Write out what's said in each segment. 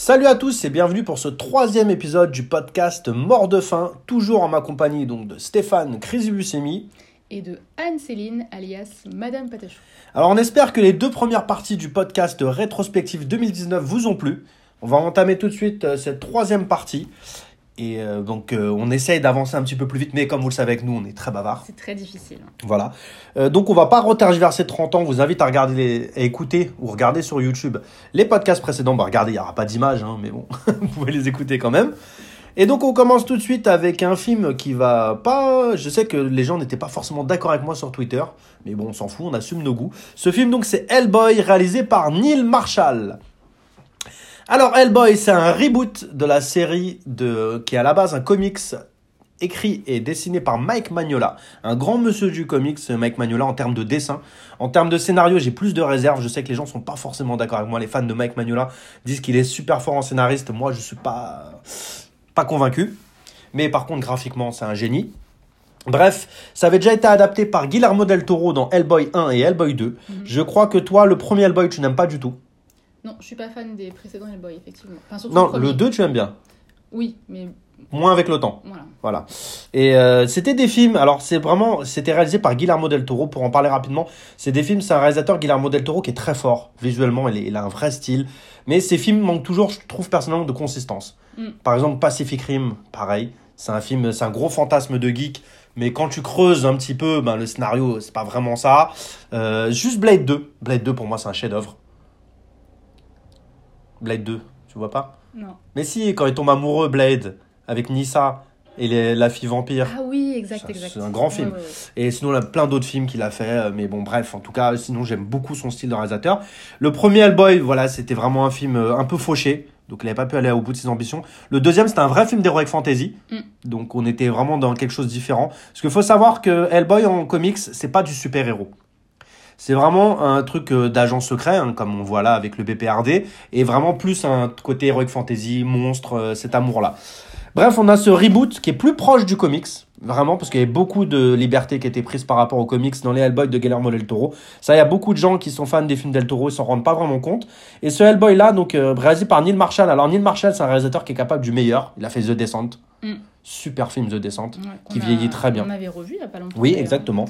Salut à tous et bienvenue pour ce troisième épisode du podcast Mort de faim, toujours en ma compagnie donc de Stéphane Crisibussemi. et de Anne-Céline, alias Madame Patachou. Alors on espère que les deux premières parties du podcast rétrospectif 2019 vous ont plu. On va entamer tout de suite euh, cette troisième partie. Et euh, donc euh, on essaye d'avancer un petit peu plus vite, mais comme vous le savez avec nous, on est très bavard. C'est très difficile. Voilà. Euh, donc on va pas retergiverser 30 ans. On vous invite à regarder, les, à écouter ou regarder sur YouTube les podcasts précédents. Bah regardez, il n'y aura pas d'image, hein, mais bon, vous pouvez les écouter quand même. Et donc on commence tout de suite avec un film qui va pas. Je sais que les gens n'étaient pas forcément d'accord avec moi sur Twitter, mais bon, on s'en fout, on assume nos goûts. Ce film donc c'est Hellboy, réalisé par Neil Marshall. Alors Hellboy, c'est un reboot de la série de qui est à la base un comics écrit et dessiné par Mike Magnola, un grand monsieur du comics, Mike Magnola, en termes de dessin. En termes de scénario, j'ai plus de réserves. Je sais que les gens sont pas forcément d'accord avec moi. Les fans de Mike Magnola disent qu'il est super fort en scénariste. Moi, je suis pas, pas convaincu. Mais par contre, graphiquement, c'est un génie. Bref, ça avait déjà été adapté par Guillermo del Toro dans Hellboy 1 et Hellboy 2. Je crois que toi, le premier Hellboy, tu n'aimes pas du tout. Non, je suis pas fan des précédents Hellboy, effectivement. Enfin, surtout Non, le 2, tu aimes bien. Oui, mais Moins avec le temps. voilà. Voilà. Et euh, c'était des films. Alors c'est vraiment, c'était réalisé par Guillermo del Toro. Pour en parler rapidement, c'est des films. C'est un réalisateur Guillermo del Toro qui est très fort visuellement. Il, est- il a un vrai style. Mais ces films manquent toujours, je trouve personnellement, de consistance. Mm. Par exemple, Pacific Rim, pareil. C'est un film, c'est un gros fantasme de geek. Mais quand tu creuses un petit peu, ben, le scénario, c'est pas vraiment ça. Euh, juste Blade 2. Blade 2, pour moi, c'est un chef-d'œuvre. Blade 2, tu vois pas? Non. Mais si, quand il tombe amoureux, Blade, avec Nissa et les- la fille vampire. Ah oui, exact, Ça, exact. c'est un grand film. Ouais, ouais, ouais. Et sinon, il y a plein d'autres films qu'il a fait. euh, Mais bon, bref, en tout cas, sinon, j'aime beaucoup son style de réalisateur. Le premier Hellboy, voilà, c'était vraiment un film euh, un peu fauché. Donc, il n'avait pas pu aller au bout de ses ambitions. Le deuxième, c'était un vrai film d'heroic fantasy. Mm. Donc, on était vraiment dans quelque chose de différent. Parce qu'il faut savoir que Hellboy en comics, c'est pas du super-héros. C'est vraiment un truc euh, d'agent secret, hein, comme on voit là avec le BPRD, et vraiment plus un côté heroic fantasy, monstre, euh, cet amour-là. Bref, on a ce reboot qui est plus proche du comics, vraiment, parce qu'il y avait beaucoup de liberté qui était prise par rapport aux comics dans les Hellboy de Guillermo del Toro. Ça, il y a beaucoup de gens qui sont fans des films del Toro, ils s'en rendent pas vraiment compte. Et ce Hellboy-là, donc, euh, réalisé par Neil Marshall. Alors, Neil Marshall, c'est un réalisateur qui est capable du meilleur. Il a fait The Descent. Mm. Super film The Descent. Ouais, Qui a- vieillit très bien. On avait revu il y a pas longtemps. Oui, exactement.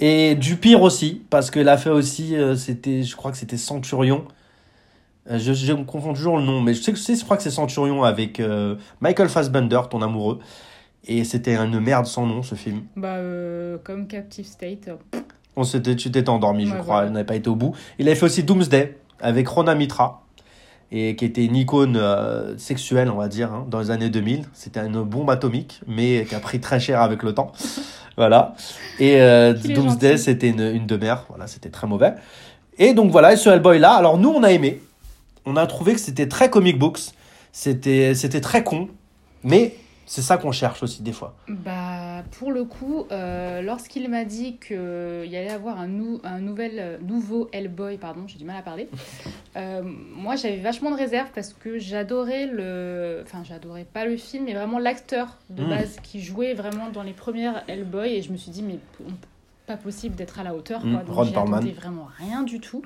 Et du pire aussi, parce qu'il a fait aussi, euh, c'était, je crois que c'était Centurion. Euh, je, je me confonds toujours le nom, mais je sais que je crois que c'est Centurion avec euh, Michael Fassbender, ton amoureux. Et c'était une merde sans nom, ce film. Bah, comme Captive State. On s'était, tu t'étais endormi, je crois, voilà. il n'avait pas été au bout. Il avait fait aussi Doomsday avec Rona Mitra, et qui était une icône euh, sexuelle, on va dire, hein, dans les années 2000. C'était une bombe atomique, mais qui a pris très cher avec le temps. voilà. Et euh, Doomsday, c'était une, une demeure. Voilà, c'était très mauvais. Et donc voilà, et ce Hellboy-là, alors nous, on a aimé. On a trouvé que c'était très comic books. C'était, c'était très con, mais c'est ça qu'on cherche aussi des fois. Bah, pour le coup, euh, lorsqu'il m'a dit qu'il y allait avoir un, nou- un nouvel, euh, nouveau Hellboy, pardon, j'ai du mal à parler, euh, moi j'avais vachement de réserve parce que j'adorais le. Enfin, j'adorais pas le film, mais vraiment l'acteur de Mm. base qui jouait vraiment dans les premières Hellboy, et je me suis dit, mais pas possible d'être à la hauteur, Mm, quoi. Donc Perlman. attendais vraiment rien du tout.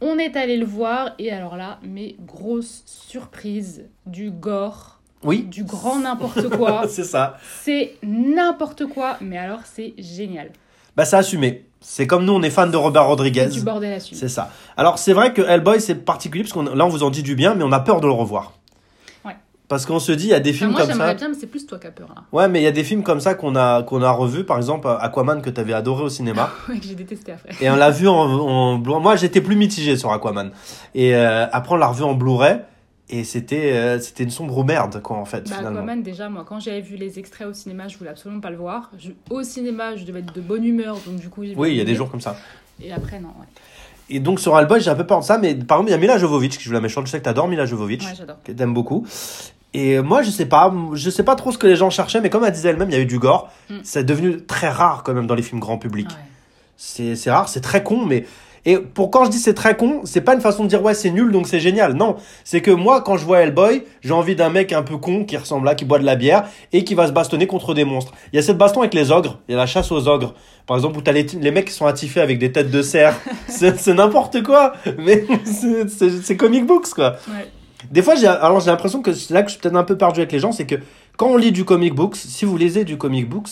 On est allé le voir, et alors là, mais grosse surprise, du gore, Oui, du grand n'importe quoi. c'est ça. C'est n'importe quoi, mais alors c'est génial. Bah, c'est assumé. C'est comme nous, on est fan de Robert Rodriguez. C'est du bordel suivre. C'est ça. Alors, c'est vrai que Hellboy, c'est particulier, parce que là, on vous en dit du bien, mais on a peur de le revoir. Ouais. Parce qu'on se dit, il y a des Enfin, films moi comme j'aimerais ça. bien, mais c'est plus toi qui as peur là. Ouais, mais il y a des films comme ça qu'on a, qu'on a revus. Par exemple, Aquaman, que tu avais adoré au cinéma. Ouais, que j'ai détesté après. et on l'a vu en, en Moi, j'étais plus mitigé sur Aquaman. Et euh, après, on l'a revu en Blu-ray. Et c'était euh, c'était une sombre merde, quoi, en fait, Bah, finalement. Aquaman, déjà, moi, quand j'avais vu les extraits au cinéma, je voulais absolument pas le voir. Je- Au cinéma, je devais être de bonne humeur, donc du coup. Oui, il y a des jours comme ça. Et après, non, ouais. Et donc, sur Hellboy, j'ai un peu peur de ça. Mais par exemple, il y a Mila Jovovich qui joue la méchante. Je sais que t'adores Mila Jovovich. Ouais, j'adore. que t'aimes beaucoup. Et moi, je sais pas, je sais pas trop ce que les gens cherchaient, mais comme elle disait elle-même, il y a eu du gore. Mm. C'est devenu très rare quand même dans les films grand public. Ouais. C'est rare, c'est très con, mais. Et pour quand je dis c'est très con, c'est pas une façon de dire ouais c'est nul donc c'est génial. Non, c'est que moi quand je vois Hellboy, j'ai envie d'un mec un peu con qui ressemble là, qui boit de la bière et qui va se bastonner contre des monstres. Il y a cette baston avec les ogres, il y a la chasse aux ogres. Par exemple où t'as les, les mecs qui sont attifés avec des têtes de cerf. c'est c'est n'importe quoi, mais c'est- comic books quoi. Ouais. Des fois, j'ai alors j'ai l'impression que c'est là que je suis peut-être un peu perdu avec les gens, c'est que quand on lit du comic books, si vous lisez du comic books,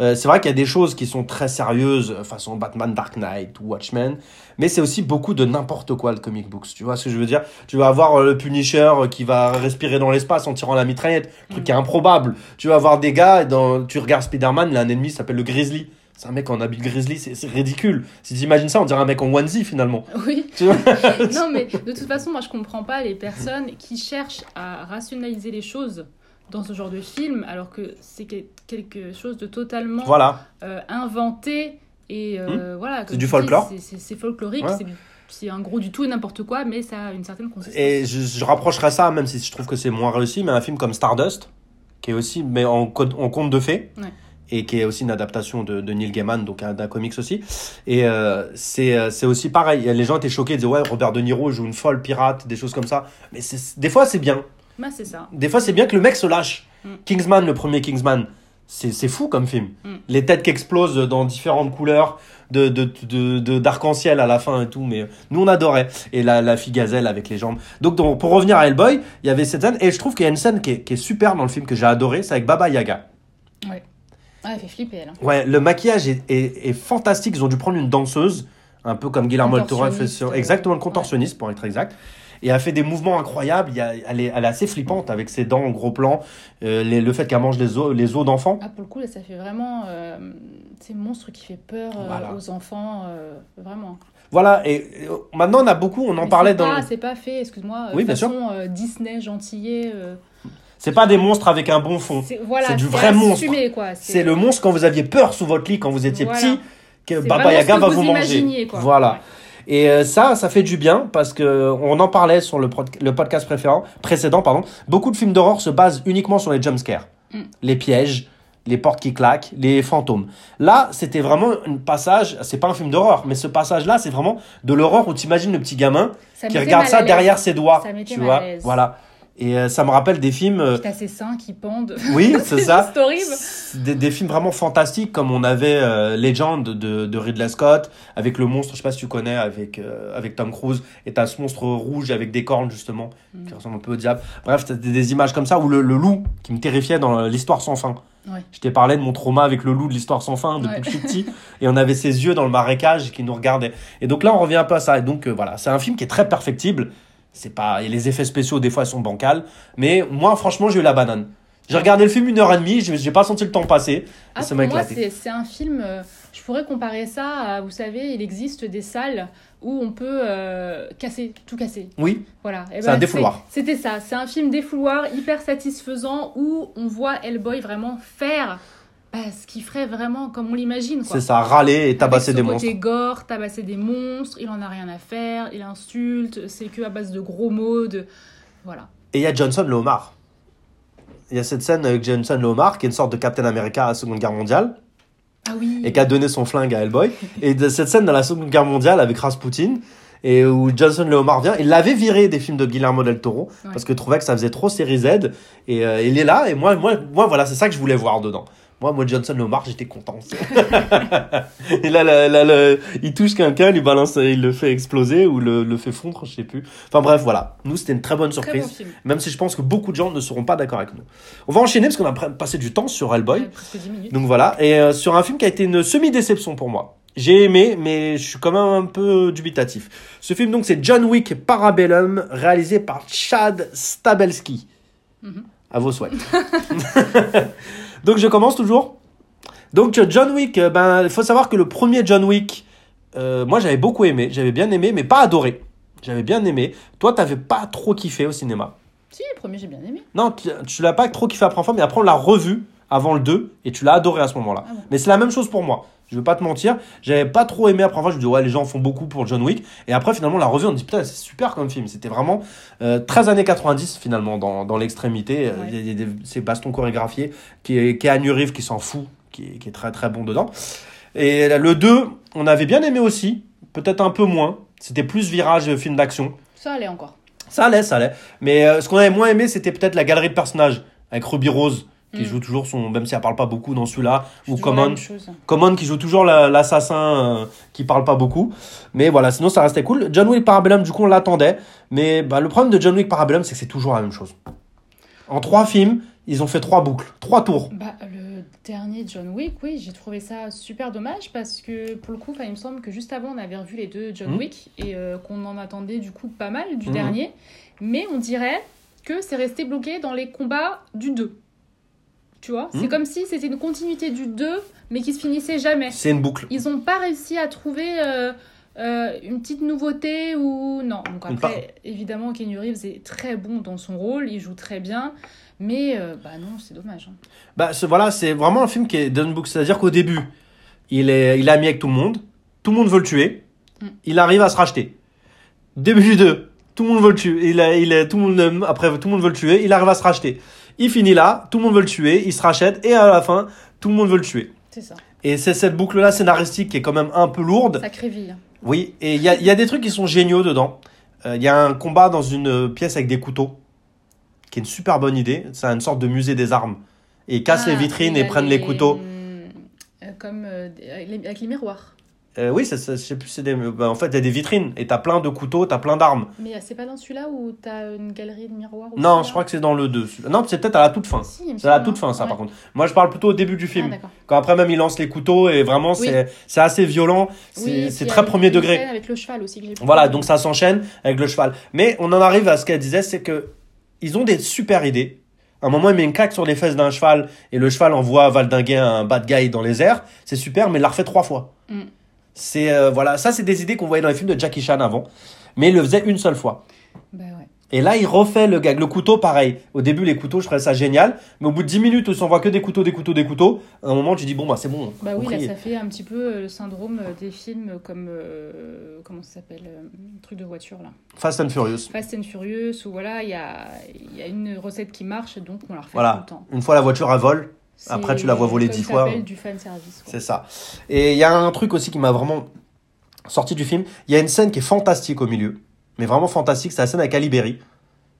euh, c'est vrai qu'il y a des choses qui sont très sérieuses, euh, façon Batman Dark Knight ou Watchmen, mais c'est aussi beaucoup de n'importe quoi le comic books. Tu vois ce que je veux dire? Tu vas avoir euh, le Punisher euh, qui va respirer dans l'espace en tirant la mitraillette, truc qui est improbable. Tu vas avoir des gars, dans, tu regardes Spider-Man, il a un ennemi s'appelle le Grizzly. C'est un mec en habit grizzly, c'est ridicule. Si tu imagines ça, on dirait un mec en onesie finalement. Oui. Tu vois? Non, mais de toute façon, moi, je comprends pas les personnes qui cherchent à rationaliser les choses dans ce genre de film, alors que c'est que- quelque chose de totalement voilà. euh, inventé et euh, voilà. Hmm. du tu dis, folklore. c'est- C'est c'est folklorique, Ouais. c'est du- c'est un gros du tout et n'importe quoi, mais ça a une certaine consistance. Et je, je rapprocherais ça, même si je trouve que c'est moins réussi, mais un film comme Stardust, qui est aussi mais en, conte de fées, Ouais. et qui est aussi une adaptation de, de Neil Gaiman, donc un- d'un comics aussi. Et euh, c'est euh, c'est aussi pareil. Les gens étaient choqués, ils disaient ouais, Robert De Niro joue une folle pirate, des choses comme ça. Mais c'est- des fois, c'est bien. Bah, c'est ça. Des fois, c'est bien que le mec se lâche. Mm. Kingsman, le premier Kingsman, c'est fou comme film. Mm. Les têtes qui explosent dans différentes couleurs, de de- de- de- d'arc-en-ciel à la fin et tout. Mais nous, on adorait. Et la, la fille gazelle avec les jambes. Donc, donc, pour revenir à Hellboy, il y avait cette scène. Et je trouve qu'il y a une scène qui est, qui est super dans le film que j'ai adoré. C'est avec Baba Yaga. Ah, elle fait flipper, elle. hein. Ouais, le maquillage est, est, est fantastique. Ils ont dû prendre une danseuse, un peu comme Guillermo del Toro euh, Exactement, le contorsionniste pour être exact. Et elle a fait des mouvements incroyables. Il y a, elle, est, elle est assez flippante avec ses dents en gros plan. Euh, les- le fait qu'elle mange les os, les os d'enfants. Ah, pour le coup, là, ça fait vraiment. Euh, c'est monstre qui fait peur euh, Voilà. aux enfants, euh, vraiment. Voilà, et maintenant on a beaucoup, on en Mais parlait dans. pas- C'est pas fait, excuse-moi, Oui, bien façon euh, Disney gentillet. euh, C'est pas des monstres avec un bon fond. c'est voilà, du vrai monstre. assumé, quoi. C'est le monstre quand vous aviez peur sous votre lit quand vous étiez Voilà. petit, que Baba Yaga va vous vous manger. imaginiez, quoi. Voilà. Ouais. Et euh, ça, ça fait du bien parce que on en parlait sur le, podcast précédent. Pardon. Beaucoup de films d'horreur se basent uniquement sur les jumpscares, Mm. les pièges, les portes qui claquent, les fantômes. Là, c'était vraiment un passage. C'est pas un film d'horreur, mais ce passage-là, c'est vraiment de l'horreur où tu imagines le petit gamin Ça qui regarde ça derrière ses doigts. Ça tu vois, voilà. Et euh, ça me rappelle des films. euh, T'as ses seins qui pendent. oui, c'est ça. C'est horrible. Des, des films vraiment fantastiques comme on avait euh, Legend de, de Ridley Scott avec le monstre, je sais pas si tu connais, avec, euh, avec Tom Cruise et t'as ce monstre rouge avec des cornes justement qui Mm. ressemble un peu au diable. Bref, t'as des, des images comme ça ou le, le loup qui me terrifiait dans l'histoire sans fin. Ouais. Je t'ai parlé de mon trauma avec le loup de l'histoire sans fin depuis Ouais. que je suis petit et on avait ses yeux dans le marécage qui nous regardaient. Et donc là on revient un peu à ça. Et donc euh, voilà, c'est un film qui est très perfectible. C'est pas et les effets spéciaux des fois ils sont bancals, mais moi franchement j'ai eu la banane. J'ai regardé le film une heure et demie, j'ai pas senti le temps passer. Ah, ça pour m'a moi, éclaté. c'est un film. euh, je pourrais comparer ça à, vous savez, il existe des salles où on peut euh, casser, tout casser. Oui, Voilà. Et C'est un défouloir. c'est- C'était ça. C'est un film défouloir hyper satisfaisant où on voit Hellboy vraiment faire bah, ce qu'il ferait vraiment comme on l'imagine. c'est ça, râler et tabasser Avec des son monstres. côté gore, tabasser des monstres, il en a rien à faire, il insulte, c'est que à base de gros mots, de voilà. Et il y a Johnson le homard. Il y a cette scène avec Johnson le homard qui est une sorte de Captain America à la Seconde Guerre mondiale Ah oui. et qui a donné son flingue à Hellboy. et de cette scène dans la Seconde Guerre mondiale avec Rasputin et où Johnson le homard vient, il l'avait viré des films de Guillermo del Toro Ouais. parce qu'il trouvait que ça faisait trop série Z et euh, il est là et moi moi moi voilà, c'est ça que je voulais voir dedans. Moi, moi, Johnson le homard, j'étais content. et là, là, là, le- il touche quelqu'un, il balance, il le fait exploser ou le, le fait fondre, je sais plus. Enfin bref, voilà. Nous, c'était une très bonne Très surprise. bon. Même si je pense que beaucoup de gens ne seront pas d'accord avec nous. On va enchaîner parce qu'on a passé du temps sur Hellboy. Ouais, presque 10 minutes. Donc voilà. Et euh, sur un film qui a été une semi-déception pour moi. J'ai aimé, mais je suis quand même un peu dubitatif. Ce film, donc, c'est John Wick Parabellum, réalisé par Chad Stabelski. Mhm. À vos souhaits. donc je commence toujours. Donc euh, John Wick, euh, ben, il faut savoir que le premier John Wick, euh, moi j'avais beaucoup aimé, j'avais bien aimé, mais pas adoré. J'avais bien aimé. Toi, t'avais pas trop kiffé au cinéma. Si, le premier, j'ai bien aimé. Non, tu, tu l'as pas trop kiffé après fois, mais après on l'a revu avant le 2 et tu l'as adoré à ce moment-là. Ah. Mais c'est la même chose pour moi. Je vais pas te mentir, j'avais pas trop aimé après fois, je me dis ouais, les gens font beaucoup pour John Wick et après finalement l'a revu, on dit putain, c'est super comme film. C'était vraiment euh, 13 années 90 finalement dans, dans l'extrémité, Euh, Ouais. il y a- des- ces bastons chorégraphiés qui est Keanu Reeves qui s'en fout, qui est, qui est très très bon dedans. Et le 2, on avait bien aimé aussi, peut-être un peu moins. C'était plus virage euh, film d'action. Ça allait encore. Ça allait, ça allait. Mais euh, ce qu'on avait moins aimé, c'était peut-être la galerie de personnages avec Ruby Rose qui Mm. joue toujours son, même si elle parle pas beaucoup dans celui-là, ou Common. Common qui joue toujours la- l'assassin euh, qui parle pas beaucoup. Mais voilà, sinon ça restait cool. John Wick Parabellum, du coup, on l'attendait. Mais bah, le problème de John Wick Parabellum, c'est que c'est toujours la même chose. En trois films, ils ont fait trois boucles, trois tours. Bah, le dernier John Wick, oui, j'ai trouvé ça super dommage parce que pour le coup, il me semble que juste avant, on avait revu les deux John Mhm. Wick et euh, qu'on en attendait du coup pas mal du Mhm. dernier. Mais on dirait que c'est resté bloqué dans les combats du 2. Tu vois. C'est comme si c'était une continuité du 2, mais qui se finissait jamais. C'est une boucle. Ils n'ont pas réussi à trouver euh, euh, une petite nouveauté ou non. Donc après, évidemment, Kenny Reeves est très bon dans son rôle, il joue très bien, mais euh, bah non, c'est dommage. hein. Bah, ce- voilà, c'est vraiment un film qui est John Book. C'est-à-dire qu'au début, il est, il est ami avec tout le monde. Tout le monde veut le tuer. Mm. Il arrive à se racheter. Début du 2, tout le monde veut le tuer. Il est, il est, tout le monde, après, tout le monde veut le tuer. Il arrive à se racheter. Il finit là, tout le monde veut le tuer. Il se rachète. Et à la fin, tout le monde veut le tuer. C'est ça. Et c'est cette boucle-là scénaristique qui est quand même un peu lourde. Hein. Oui, et il y a, il y a des trucs qui sont géniaux dedans. Euh, Il y a un combat dans une pièce avec des couteaux, qui est une super bonne idée. C'est une sorte de musée des armes. Et ils cassent Ah, les vitrines il et prennent les couteaux. euh, comme euh, avec les miroirs. Euh, oui, ça, ça- je sais plus, c'est des... bah, en fait, il y a des vitrines et t'as plein de couteaux, t'as plein d'armes. Mais euh, c'est pas dans celui-là où t'as une galerie de miroirs Non, je crois que c'est dans le 2. Non, c'est peut-être à la toute fin. Si, me C'est à la toute hein. fin, ça, Ouais. par contre. Moi, je parle plutôt au début du Ah, film. Quand après, même, il lance les couteaux et vraiment, Oui. c'est assez violent. C'est Oui, très premier degré. Avec le cheval aussi. Que Voilà, donc ça s'enchaîne avec le cheval. Mais on en arrive à ce qu'elle disait, c'est que ils ont des super idées. À un moment, il met une claque sur les fesses d'un cheval et le cheval envoie valdinguer un bad guy dans les airs. C'est super, mais il l'a refait trois fois. Mm. C'est euh, voilà, ça c'est des idées qu'on voyait dans les films de Jackie Chan avant, mais il le faisait une seule fois. Bah ouais. Et là, il refait le gag. Le couteau, pareil. Au début, les couteaux, je trouvais ça génial. Mais au bout de 10 minutes où on voit que des couteaux, des couteaux, des couteaux, à un moment, tu dis, bon, bah, c'est bon. Bah oui, là, ça fait un petit peu euh, le syndrome euh, des films comme. euh, comment ça s'appelle euh, Le truc de voiture, là. Fast and Furious. Fast and Furious, où voilà, il y a, il y a une recette qui marche, donc on la refait Voilà. tout le temps. Une fois la voiture, elle vole. Après, tu la vois voler dix fois. du fan service. C'est ça. Et il y a un truc aussi qui m'a vraiment sorti du film. Il y a une scène qui est fantastique au milieu. Mais vraiment fantastique. C'est la scène avec Ali Berry.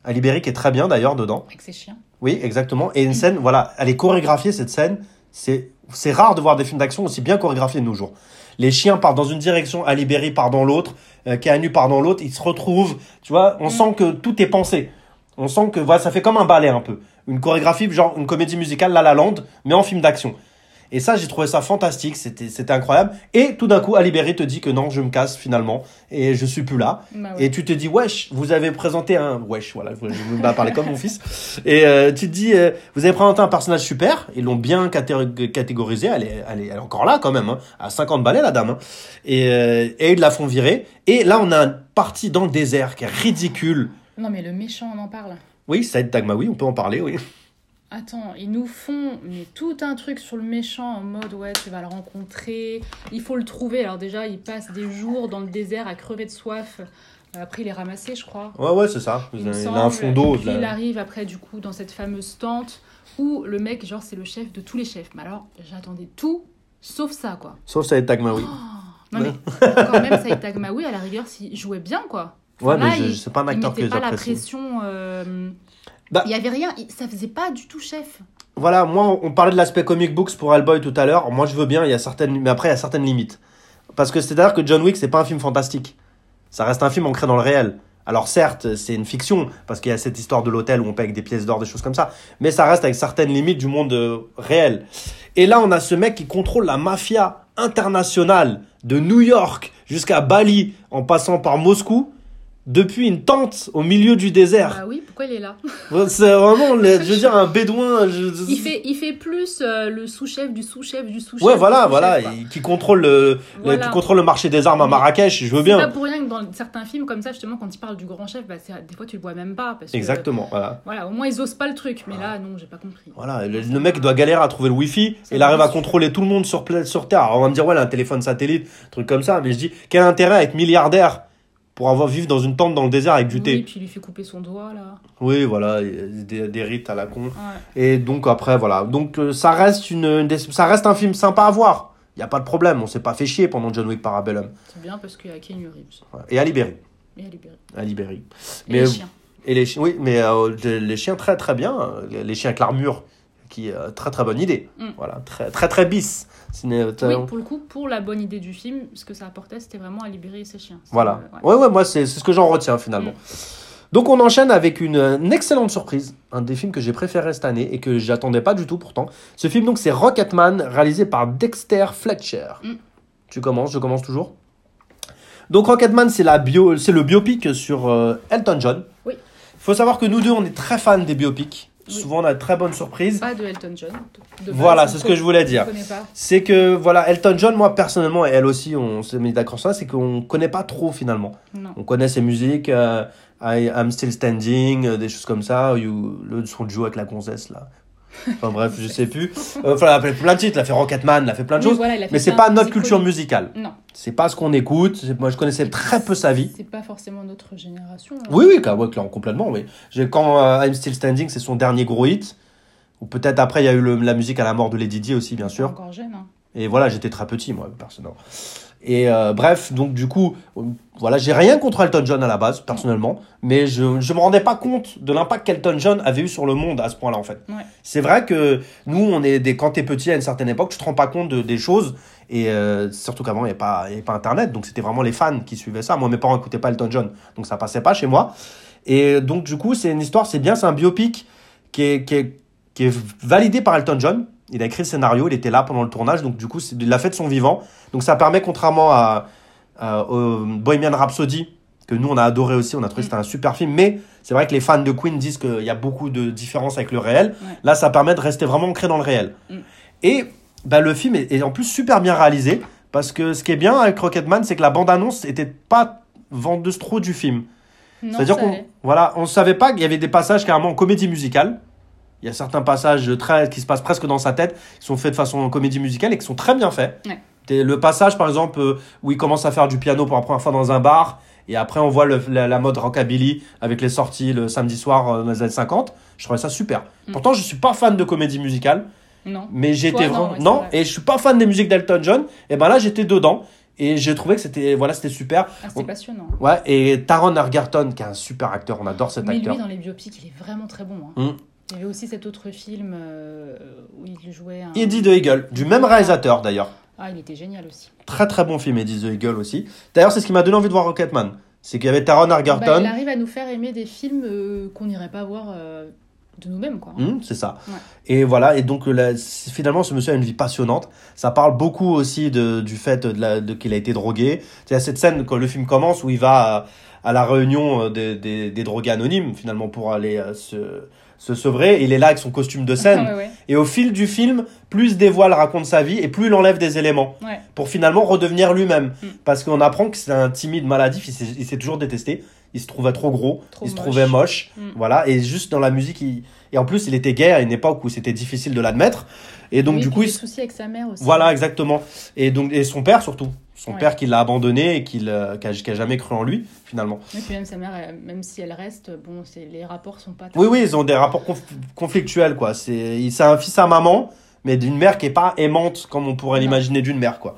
Ali Berry qui est très bien d'ailleurs dedans. Avec ses chiens. Oui, exactement. Et une scène, voilà, elle est chorégraphiée cette scène. C'est c'est rare de voir des films d'action aussi bien chorégraphiés de nos jours. Les chiens partent dans une direction, Ali Berry part dans l'autre, euh, part dans l'autre, ils se retrouvent. Tu vois, on Mm. sent que tout est pensé. On sent que voilà, ça fait comme un ballet un peu. Une chorégraphie, genre une comédie musicale, La La Land, mais en film d'action. Et ça, j'ai trouvé ça fantastique, c'était c'était incroyable. Et tout d'un coup, Ali Berry te dit que non, je me casse finalement, et je suis plus là. Bah ouais. Et tu te dis, wesh, vous avez présenté un. Wesh, voilà, je vais parler comme mon fils. Et euh, tu te dis, euh, vous avez présenté un personnage super, ils l'ont bien caté- catégorisé, elle est, elle, est, elle est encore là quand même, hein, à 50 balais la dame. hein. Et, euh, et ils la font virer. Et là, on a une partie dans le désert qui est ridicule. Non, mais le méchant, on en parle. Oui, Saïd Tagmaoui, on peut en parler, oui. Attends, ils nous font mais tout un truc sur le méchant en mode ouais, tu vas le rencontrer, il faut le trouver. Alors déjà, il passe des jours dans le désert à crever de soif. Euh, Après, il est ramassé, je crois. Ouais, ouais, c'est ça. Il, a un fond d'eau. Il arrive après, du coup, dans cette fameuse tente où le mec, genre, c'est le chef de tous les chefs. Mais alors, j'attendais tout sauf ça, quoi. Sauf Saïd Tagmaoui. Non, mais quand même, Saïd Tagmaoui, à la rigueur, s'il jouait bien, quoi. Ouais, là, mais je- il- c'est pas un Il acteur que mettait pas la pression. euh, Bah- Il y avait rien, il- ça faisait pas du tout chef. Voilà, moi, on parlait de l'aspect comic books pour Hellboy tout à l'heure. Moi, je veux bien, il y a certaines, mais après, il y a certaines limites. Parce que c'est-à-dire que John Wick, c'est pas un film fantastique. Ça reste un film ancré dans le réel. Alors certes, c'est une fiction, parce qu'il y a cette histoire de l'hôtel où on paye avec des pièces d'or, des choses comme ça. Mais ça reste avec certaines limites du monde euh, réel. Et là, on a ce mec qui contrôle la mafia internationale de New York jusqu'à Bali, en passant par Moscou, depuis une tente au milieu du désert. Bah oui, pourquoi il est là C'est vraiment, le- je veux dire, un bédouin. je- il fait, il fait plus euh, le sous-chef du sous-chef du sous-chef. Ouais, voilà, voilà, et qui contrôle le, qui contrôle le marché des armes à Marrakech, je veux C'est pas bien. pour rien que dans certains films comme ça, justement, quand il parle du grand chef, bah, des fois tu le vois même pas. Parce que, Exactement, voilà. voilà, au moins ils osent pas le truc, mais là, non, j'ai pas compris. Voilà, le, le mec doit galérer à trouver le wifi, il arrive à bien contrôler tout le monde sur, sur Terre. Alors on va me dire, ouais, il a un téléphone satellite, truc comme ça, mais je dis, quel intérêt à être milliardaire pour avoir vivre dans une tente dans le désert avec du Oui, thé puis il lui fait couper son doigt, là. Oui, voilà, y des, des rites à la con. Ouais. Et donc après, voilà, donc euh, ça reste, une, ça reste un film sympa à voir. Il n'y a pas de problème, on s'est pas fait chier pendant John Wick Parabellum. C'est bien parce qu'il y a Kenny Reeves. Et Ali Berry. Et. Ali Berry. Et les chiens. Et les chiens, oui, mais euh, les chiens très très bien. Les, chiens avec l'armure qui est euh, très très bonne idée. Mm. Voilà, très très très bis. Ciné- Oui, pour le coup, pour la bonne idée du film, ce que ça apportait, c'était vraiment à libérer ses chiens. Voilà. euh, ouais. Ouais, ouais, moi, c'est ce que j'en retiens finalement. Donc, on enchaîne avec une, une excellente surprise, un des films que j'ai préféré cette année et que j'attendais pas du tout pourtant. Ce film, donc, c'est Rocketman, réalisé par Dexter Fletcher. Mm. Tu commences, je commence toujours. Donc, Rocketman, c'est la bio, c'est le biopic sur euh, Elton John. Oui. Il faut savoir que nous deux, on est très fans des biopics. Souvent, on a de très bonnes surprises. Pas de Elton John. de Voilà, c'est ce que je voulais dire. C'est que, voilà, Elton John, moi, personnellement, et elle aussi, on s'est mis d'accord sur ça, c'est qu'on connaît pas trop finalement. Non. On connaît ses musiques, euh, I, I'm Still Standing, euh, des choses comme ça, you, le son de joue avec la gonzesse là. Enfin bref, je sais plus. Euh, Enfin, elle a fait plein de titres, elle a fait Rocketman, elle a fait plein de Oui, choses. voilà, mais c'est pas notre culture musicale. Non. C'est pas ce qu'on écoute. Moi, je connaissais très peu sa vie. C'est pas forcément notre génération. hein. Oui, oui, ouais, complètement. Oui. Quand euh, I'm Still Standing, c'est son dernier gros hit. Ou peut-être après, il y a eu le- la musique à la mort de Lady Di aussi, bien sûr. Encore jeune. hein. Et voilà, j'étais très petit, moi, personnellement. Et euh, bref, donc du coup, euh, voilà, j'ai rien contre Elton John à la base, personnellement, mais je ne me rendais pas compte de l'impact qu'Elton John avait eu sur le monde à ce point-là, en fait. Ouais. C'est vrai que nous, on est des, quand t'es petit à une certaine époque, tu te rends pas compte de, des choses, et euh, surtout qu'avant, il n'y avait, pas- avait Internet, donc c'était vraiment les fans qui suivaient ça. Moi, mes parents n'écoutaient pas Elton John, donc ça passait pas chez moi. Et donc, du coup, c'est une histoire, c'est bien, c'est un biopic qui est, qui, est, qui est validé par Elton John. Il a écrit le scénario, il était là pendant le tournage, donc du coup, il l'a fait de son vivant. Donc ça permet, contrairement à, à- au Bohemian Rhapsody, que nous on a adoré aussi, on a trouvé que c'était un super film, mais c'est vrai que les fans de Queen disent qu'il y a beaucoup de différences avec le réel. Ouais. Là, ça permet de rester vraiment ancré dans le réel. Mm. Et bah, le film est, est en plus super bien réalisé, parce que ce qui est bien avec Rocketman, c'est que la bande-annonce n'était pas vendeuse trop du film. C'est-à-dire qu'on voilà, on savait pas qu'il y avait des passages carrément en comédie musicale. Il y a certains passages très, qui se passent presque dans sa tête, qui sont faits de façon comédie musicale et qui sont très bien faits. Ouais. Le passage, par exemple, euh, où il commence à faire du piano pour la première fois dans un bar, et après on voit le- la, la mode rockabilly avec les sorties le samedi soir euh, dans les années 50, je trouvais ça super. Mm. Pourtant, je suis pas fan de comédie musicale, Non. mais j'étais non, vraiment non, vrai. et je suis pas fan des musiques d'Elton John. Et ben là, j'étais dedans, et j'ai trouvé que c'était voilà, c'était super. Ah, c'était On- passionnant. Ouais, et Taron Egerton, qui est un super acteur, on adore cet Mais acteur. lui, dans les biopics, il est vraiment très bon. hein. Mm. Il y avait aussi cet autre film euh, où il jouait un. Eddie the Eagle, du même réalisateur d'ailleurs. Ah, il était génial aussi. Très très bon film, Eddie the Eagle aussi. D'ailleurs, c'est ce qui m'a donné envie de voir Rocketman. C'est qu'il y avait Taron Bah, Egerton. il arrive à nous faire aimer des films euh, qu'on n'irait pas voir euh, de nous-mêmes, quoi. Hum, c'est ça. Ouais. Et voilà, et donc là, c'est- finalement, ce monsieur a une vie passionnante. Ça parle beaucoup aussi de, du fait de qu'il a été drogué. Il y a cette scène quand le film commence où il va à, à la réunion des, des, des drogués anonymes, finalement, pour aller se, se sevrer. Il est là avec son costume de scène. ouais, ouais. Et au fil du film, plus il dévoile, raconte sa vie, et plus il enlève des éléments. Ouais. Pour finalement redevenir lui-même. Mm. Parce qu'on apprend que c'est un timide maladif, il s'est, toujours détesté. Il se trouvait trop gros, Trop il se trouvait moche. Mm. Voilà, et juste dans la musique, il... et en plus, il était gay à une époque où c'était difficile de l'admettre. Et donc, Oui, du coup, il... soucis avec sa mère aussi. voilà, exactement. Et donc, et son père surtout. Son Ouais. père qui l'a abandonné et qui l'a- qui a, qui a jamais cru en lui, finalement. Et puis même sa mère, même si elle reste, bon, les rapports sont pas. Oui, oui, ils ont des rapports conf- conflictuels, quoi. C'est, un fils à maman, mais d'une mère qui est pas aimante comme on pourrait l'imaginer d'une mère, quoi.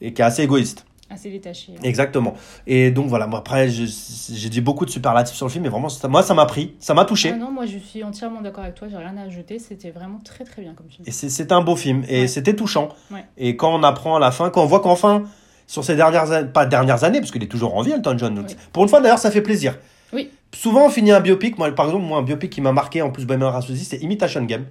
Et qui est assez égoïste. Assez détaché. hein. Exactement. Et donc voilà, moi après, j'ai dit beaucoup de superlatifs sur le film, mais vraiment, ça- moi, ça m'a pris, ça m'a touché. Ah non, moi je suis entièrement d'accord avec toi, j'ai rien à ajouter, c'était vraiment très très bien comme film. Et c'est- c'était un beau film, et Ouais. c'était touchant. Ouais. Et quand on apprend à la fin, quand on voit qu'enfin, sur ces dernières années, pas dernières années, parce qu'il est toujours en vie, Elton John. Oui. Pour une fois, d'ailleurs, ça fait plaisir. Oui. Souvent, on finit un biopic. Moi, par exemple, moi, un biopic qui m'a marqué, en plus, Bohemian Rhapsody, c'est Imitation Game,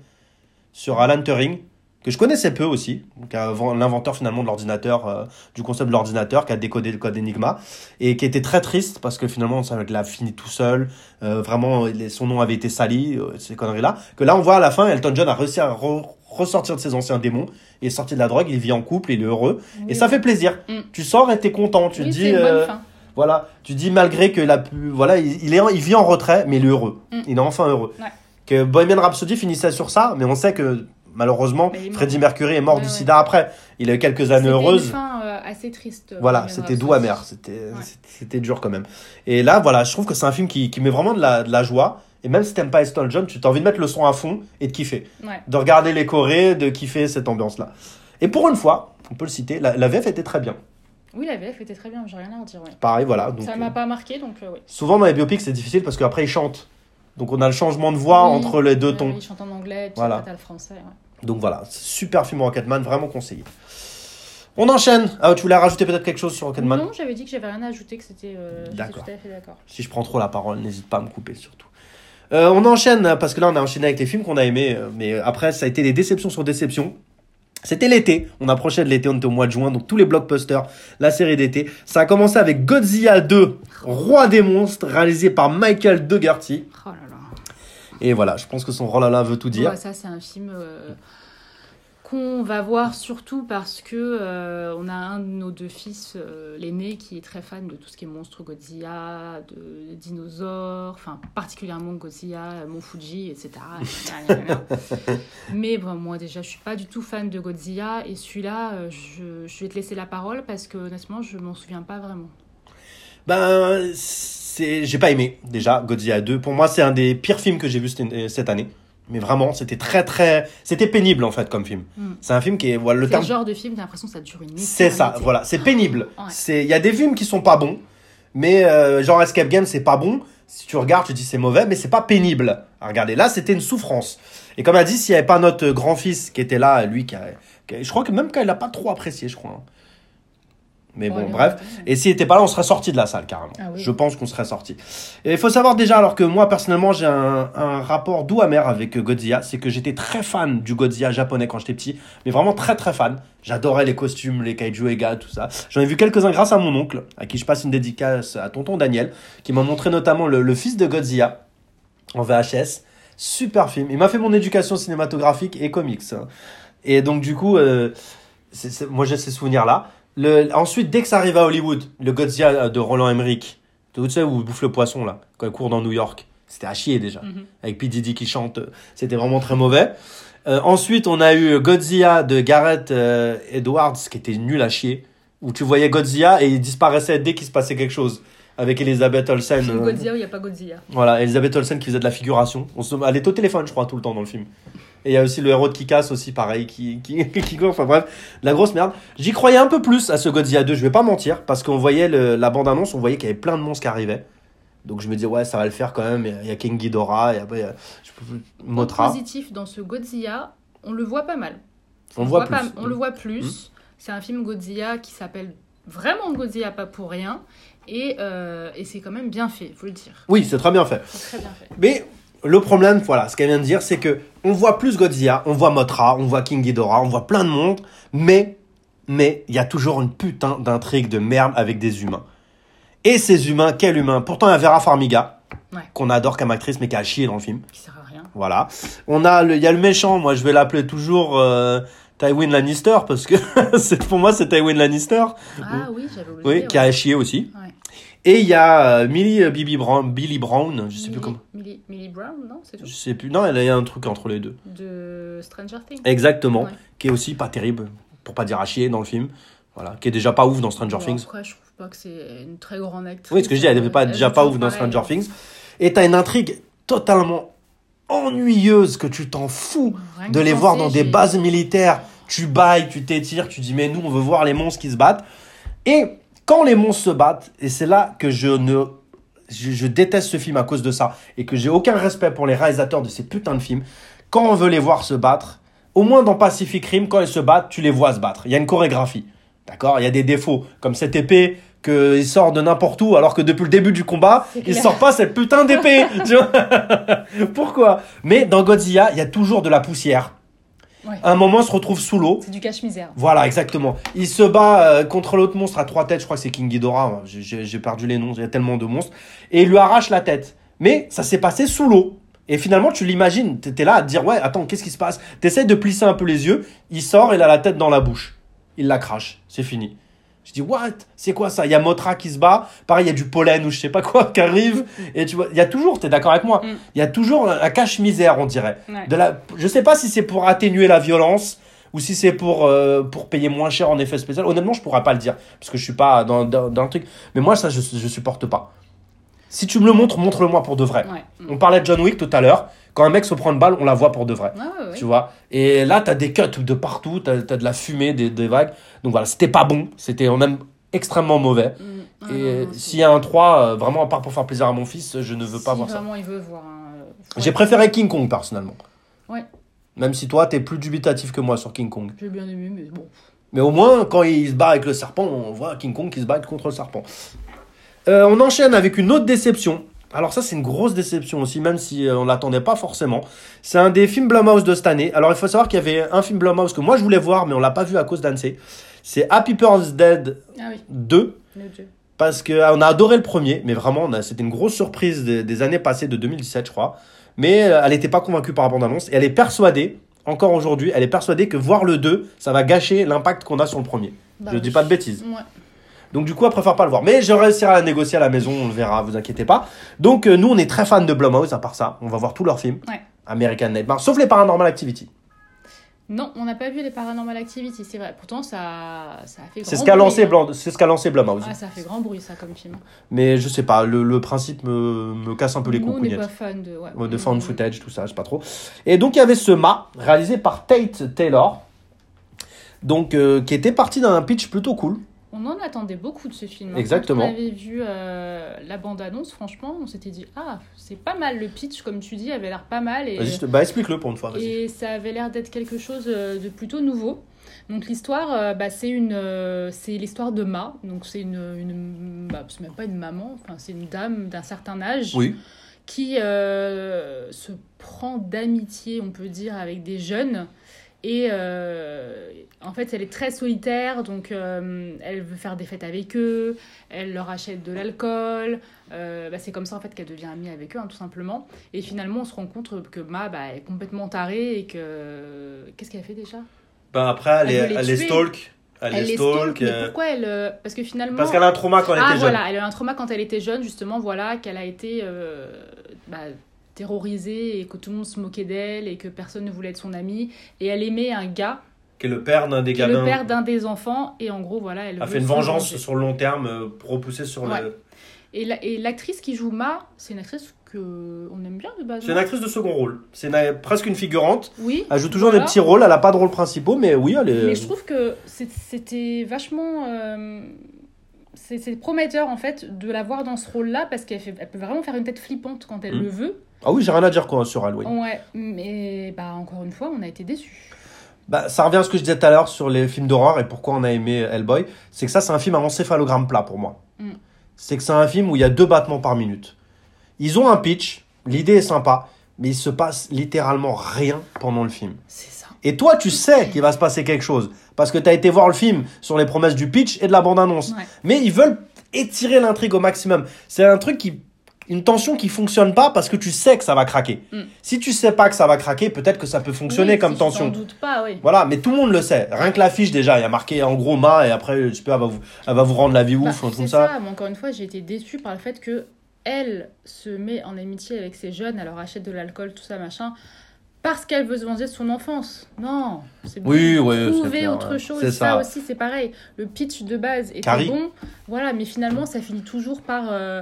sur Alan Turing, que je connaissais peu aussi, l'inventeur finalement de l'ordinateur, euh, du concept de l'ordinateur, qui a décodé le code Enigma, et qui était très triste parce que finalement, ça l'a fini tout seul. euh, vraiment, son nom avait été sali, euh, ces conneries-là. Que là, on voit à la fin, Elton John a réussi à re- ressortir de ses anciens démons, il est sorti de la drogue, il vit en couple, il est heureux, et ça fait plaisir. Mm. Tu sors et t'es content, tu Oui, te c'est dis. une bonne fin. voilà, tu dis malgré que la pu, voilà, il, il est, il vit en retrait, mais il est heureux. Mm. Il est enfin heureux. Ouais. Que Bohemian Rhapsody finissait sur ça, mais on sait que malheureusement. Freddie Mercury est mort Ouais, du ouais. sida après. Il a eu quelques années C'était heureuses. une fin euh, assez triste. euh, Voilà, c'était doux amer, c'était c'était- c'était dur quand même. Et là, voilà, je trouve que c'est un film qui, qui met vraiment de la, de la joie. Et même si t'aimes pas Elton John, tu as envie de mettre le son à fond et de kiffer. De regarder les chorés, de kiffer cette ambiance-là. Et pour une fois, on peut le citer, la, la VF était très bien. Oui, la VF était très bien, j'ai rien à en dire. Ouais. Pareil, voilà. Donc, ça euh, m'a pas marqué, donc euh, oui. Souvent dans les biopics, c'est difficile parce qu'après ils chantent. Donc on a le changement de voix Oui, entre les deux tons. Il chante en anglais, puis Voilà. après le français. ouais. Donc voilà, super film Rocketman, vraiment conseillé. On enchaîne. Ah, tu voulais rajouter peut-être quelque chose sur Rocketman Non, j'avais dit que j'avais rien à ajouter, que c'était. euh, D'accord. tout à fait d'accord. Si je prends trop la parole, n'hésite pas à me couper surtout. Euh, on enchaîne, parce que là on a enchaîné avec les films qu'on a aimés, euh, mais après ça a été des déceptions sur déceptions. C'était l'été, on approchait de l'été, on était au mois de juin, donc tous les blockbusters, la série d'été. Ça a commencé avec Godzilla 2, Roi des monstres, réalisé par Michael Dougherty. Oh là là. Et voilà, je pense que son rôle là veut tout dire. Ouais, ça, c'est un film euh, qu'on va voir surtout parce que euh, on a un de nos deux fils, euh, l'aîné, qui est très fan de tout ce qui est monstre Godzilla, de dinosaures, enfin particulièrement Godzilla, Mont Fuji, etc. Mais bon, moi déjà, je suis pas du tout fan de Godzilla et celui-là, je, je vais te laisser la parole parce que honnêtement, je m'en souviens pas vraiment. Ben, c'est, j'ai pas aimé déjà Godzilla 2. Pour moi, c'est un des pires films que j'ai vu cette année. Mais vraiment, c'était très très, c'était pénible en fait comme film. Mm. C'est un film qui est, voilà, le terme genre de film, t'as l'impression que ça dure une C'est ça, voilà, c'est pénible. Ouais. C'est, il y a des films qui sont pas bons, mais euh, genre Escape Game, c'est pas bon. Si tu regardes, tu dis c'est mauvais, mais c'est pas pénible à regarder. Là, c'était une souffrance. Et comme a dit, s'il y avait pas notre grand-fils qui était là, lui qui, a, qui a- je crois que même quand il a pas trop apprécié, je crois. hein. Mais bon, Ouais, bref. ouais. Et s'il était pas là, on serait sorti de la salle carrément. Ah oui. Je pense qu'on serait sorti. Et il faut savoir déjà, alors que moi personnellement, j'ai un, un rapport doux amer avec Godzilla, c'est que j'étais très fan du Godzilla japonais quand j'étais petit, mais vraiment très très fan. J'adorais les costumes, les kaiju Ega, tout ça. J'en ai vu quelques-uns grâce à mon oncle, à qui je passe une dédicace à tonton Daniel, qui m'a montré notamment le, le fils de Godzilla en VHS. Super film. Il m'a fait mon éducation cinématographique et comics. hein. Et donc du coup, euh, moi j'ai ces souvenirs-là. Le, ensuite, dès que ça arrive à Hollywood, le Godzilla de Roland Emmerich, tu sais, où il bouffe le poisson, là, quand il court dans New York, c'était à chier déjà. Mhm. Avec P. Diddy qui chante, euh, c'était vraiment très mauvais. Euh, ensuite, on a eu Godzilla de Gareth euh, Edwards, qui était nul à chier, où tu voyais Godzilla et il disparaissait dès qu'il se passait quelque chose. Avec Elizabeth Olsen. Film euh, Godzilla où il n'y a pas Godzilla. voilà, Elizabeth Olsen qui faisait de la figuration. On se... Elle est au téléphone, je crois, tout le temps dans le film. Et il y a aussi le héros de Kikas aussi, pareil, qui, qui, qui court. Enfin bref, de la grosse merde. J'y croyais un peu plus à ce Godzilla 2, je vais pas mentir, parce qu'on voyait le- la bande-annonce, on voyait qu'il y avait plein de monstres qui arrivaient. Donc je me disais, ouais, ça va le faire quand même. Il y a- King Ghidorah, il y a Mothra. positif dans ce Godzilla, on le voit pas mal. On le voit plus. Mm. on le voit plus. C'est un film Godzilla qui s'appelle vraiment Godzilla, pas pour rien. Et, euh, et c'est quand même bien fait, faut le dire. Oui, c'est très bien fait. C'est très bien fait. Mais le problème, voilà, ce qu'elle vient de dire, c'est que on voit plus Godzilla, on voit Mothra, on voit King Ghidorah, on voit plein de monde, mais mais il y a toujours une putain d'intrigue de merde avec des humains. Et ces humains, quel humain? Pourtant, il y a Vera Farmiga, Ouais. qu'on adore comme actrice, mais qui a chié dans le film. Qui sert à rien. Voilà. On a le, il y a le méchant, moi je vais l'appeler toujours euh, Tywin Lannister, parce que pour moi c'est Tywin Lannister, Ah oui, j'avais oublié. oui, ouais. qui a chié aussi. Ouais. Et il y a euh, Millie euh, Bibi Brown, Billy Brown, je sais plus comment. Millie, Millie Brown, non C'est tout. Je sais plus. Non, elle a un truc entre les deux. De Stranger Things. Exactement. Ouais. Qui est aussi pas terrible, pour pas dire à chier dans le film. Voilà. Qui est déjà pas ouf dans Stranger Things. Après, je trouve pas que c'est une très grande actrice. Oui, ce que je dis, elle est pas, déjà pas ouf dans. Stranger Things. Et t'as une intrigue totalement ennuyeuse que tu t'en fous Rien de les voir dans des bases militaires. Tu bailles, tu t'étires, tu dis, mais nous, on veut voir les monstres qui se battent. Et quand les monstres se battent, et c'est là que je ne. Je, je déteste ce film à cause de ça, et que j'ai aucun respect pour les réalisateurs de ces putains de films. Quand on veut les voir se battre, au moins dans Pacific Rim, quand ils se battent, tu les vois se battre. Il y a une chorégraphie. D'accord? Il y a des défauts, comme cette épée qu'il sort de n'importe où, alors que depuis le début du combat, il sort pas cette putain d'épée. Pourquoi? Mais dans Godzilla, il y a toujours de la poussière. Ouais. À un moment, il se retrouve sous l'eau. C'est du cache-misère. Voilà, exactement. Il se bat euh, contre l'autre monstre à trois têtes. Je crois que c'est King Ghidorah. J'ai- J'ai perdu les noms. Il y a tellement de monstres. Et il lui arrache la tête. Mais ça s'est passé sous l'eau. Et finalement, tu l'imagines. T'es t'es là à te dire, ouais, attends, qu'est-ce qui se passe? T'essaies de plisser un peu les yeux. Il sort, il a la tête dans la bouche. Il la crache. C'est fini. Je dis, what? C'est quoi ça? Il y a Motra qui se bat. Pareil, il y a du pollen ou je sais pas quoi qui arrive. Et tu vois, il y a toujours, t'es d'accord avec moi Mm. Il y a toujours un cache-misère, on dirait. Ouais. De la, je sais pas si c'est pour atténuer la violence ou si c'est pour, euh, pour payer moins cher en effet spécial. Honnêtement, je pourrais pas le dire parce que je suis pas dans, dans, dans le truc. Mais moi, ça, je, je supporte pas. Si tu me le montres, montre-le-moi pour de vrai. Ouais. On parlait de John Wick tout à l'heure. Quand un mec se prend une balle, on la voit pour de vrai. Ouais, ouais, ouais. Tu vois Et là, t'as des cuts de partout, t'as as de la fumée, des, des vagues. Donc voilà, c'était pas bon. C'était même extrêmement mauvais. Mm. Et non, non, s'il y a un 3, euh, vraiment, à part pour faire plaisir à mon fils, je ne veux pas si voir ça. il veut voir un, faut J'ai préféré King Kong personnellement. Ouais. Même si toi, t'es plus dubitatif que moi sur King Kong. J'ai bien aimé, mais bon. Mais au moins, quand il se bat avec le serpent, on voit King Kong qui se bat contre le serpent. Euh, on enchaîne avec une autre déception. Alors ça, c'est une grosse déception aussi, même si euh, on l'attendait pas forcément. C'est un des films Blumhouse de cette année. Alors il faut savoir qu'il y avait un film Blumhouse que moi je voulais voir, mais on l'a pas vu à cause d'Annecy. C'est Happy Birthday Ah oui, 2. le Dieu. Parce qu'on a adoré le premier, mais vraiment, on c'était une grosse surprise des, des années passées, de 2017, je crois. Mais euh, elle n'était pas convaincue par la bande-annonce. Et elle est persuadée, encore aujourd'hui, elle est persuadée que voir le 2, ça va gâcher l'impact qu'on a sur le premier. Bah je dis pas de bêtises. Ouais. Donc du coup, elle préfère pas le voir. Mais je réussirai à la négocier à la maison, on le verra, vous inquiétez pas. Donc euh, nous, on est très fans de Blumhouse, à part ça. On va voir tous leurs films. Ouais. American Nightmare, sauf les Paranormal Activity. Non, on n'a pas vu les Paranormal Activity, c'est vrai. Pourtant, ça, ça a fait grand C'est ce qu'a bruit, lancé, hein. Blan- c'est ce qu'a lancé Blumhouse. Ah, ça fait grand bruit, ça, comme film. Mais je sais pas, le, le principe me, me casse un peu les Nous, on n'est pas fan de... Ouais. Ouais, de found footage, tout ça, je sais pas trop. Et donc il y avait ce mât réalisé par Tate Taylor, donc euh, qui était parti d'un pitch plutôt cool. On en attendait beaucoup de ce film. hein. Exactement. Quand on avait vu euh, la bande-annonce, franchement, on s'était dit Ah, c'est pas mal le pitch, comme tu dis, avait l'air pas mal. Et, te- bah, explique-le pour une fois. Et ça avait l'air d'être quelque chose euh, de plutôt nouveau. Donc l'histoire, euh, bah, c'est une, euh, c'est l'histoire de Ma. Donc c'est une, une bah, c'est même pas une maman, enfin c'est une dame d'un certain âge Oui. qui euh, se prend d'amitié, on peut dire, avec des jeunes. Et euh, en fait, elle est très solitaire, donc euh, elle veut faire des fêtes avec eux, elle leur achète de l'alcool. euh, bah, c'est comme ça en fait qu'elle devient amie avec eux, hein, tout simplement. Et finalement, on se rend compte que Ma bah, est complètement tarée et que. Qu'est-ce qu'elle fait déjà? Bah, après, elle, Elle est, elle est stalk. Elle, est les stalk. mais pourquoi elle. Parce que finalement. parce qu'elle a un trauma quand elle Ah était jeune. voilà, elle a un trauma quand elle était jeune, justement, voilà, qu'elle a été bah, terrorisée et que tout le monde se moquait d'elle et que personne ne voulait être son amie. Et elle aimait un gars Qui est le père d'un des qui est gamins. le père d'un des enfants et en gros, voilà, elle a fait une vengeance sur le long terme euh, pour repousser sur Ouais. le. Et la- et l'actrice qui joue Ma, c'est une actrice que on aime bien de base. C'est une actrice de second rôle. C'est une- presque une figurante. Oui. Elle joue toujours Voilà. des petits rôles. Elle a pas de rôles principaux, mais oui, elle est. Mais je trouve que c'est- c'était vachement. euh, c'est c'est prometteur en fait de la voir dans ce rôle-là parce qu'elle fait- elle peut vraiment faire une tête flippante quand elle Mhm. le veut. Ah oui, j'ai rien à dire quoi sur. Oui. Ouais, mais bah encore une fois, on a été déçus. Bah, ça revient à ce que je disais tout à l'heure sur les films d'horreur et pourquoi on a aimé Hellboy. C'est que ça, c'est un film à encéphalogramme plat pour moi. Mm. C'est que c'est un film où il y a deux battements par minute. Ils ont un pitch, l'idée est sympa, mais il se passe littéralement rien pendant le film. C'est ça. Et toi, tu sais qu'il va se passer quelque chose parce que tu as été voir le film sur les promesses du pitch et de la bande-annonce. Ouais. Mais ils veulent étirer l'intrigue au maximum. C'est un truc qui. Une tension qui fonctionne pas parce que tu sais que ça va craquer. Mm. Si tu sais pas que ça va craquer, peut-être que ça peut fonctionner Oui, comme si tension. t'en doutes pas, oui. Voilà, mais tout le monde le sait. Rien que l'affiche déjà, il y a marqué en gros Ma et après, je sais pas, elle va vous, elle va vous rendre la vie Bah, ouf, un truc ça. ça, mais encore une fois, j'ai été déçue par le fait que elle se met en amitié avec ces jeunes, elle leur achète de l'alcool, tout ça, machin, parce qu'elle veut se venger de son enfance. Non, c'est bon. Oui, oui, c'est Trouver clair, autre chose. Ça. ça. aussi, c'est pareil. Le pitch de base Carrie. bon, voilà, mais finalement, ça finit toujours par euh,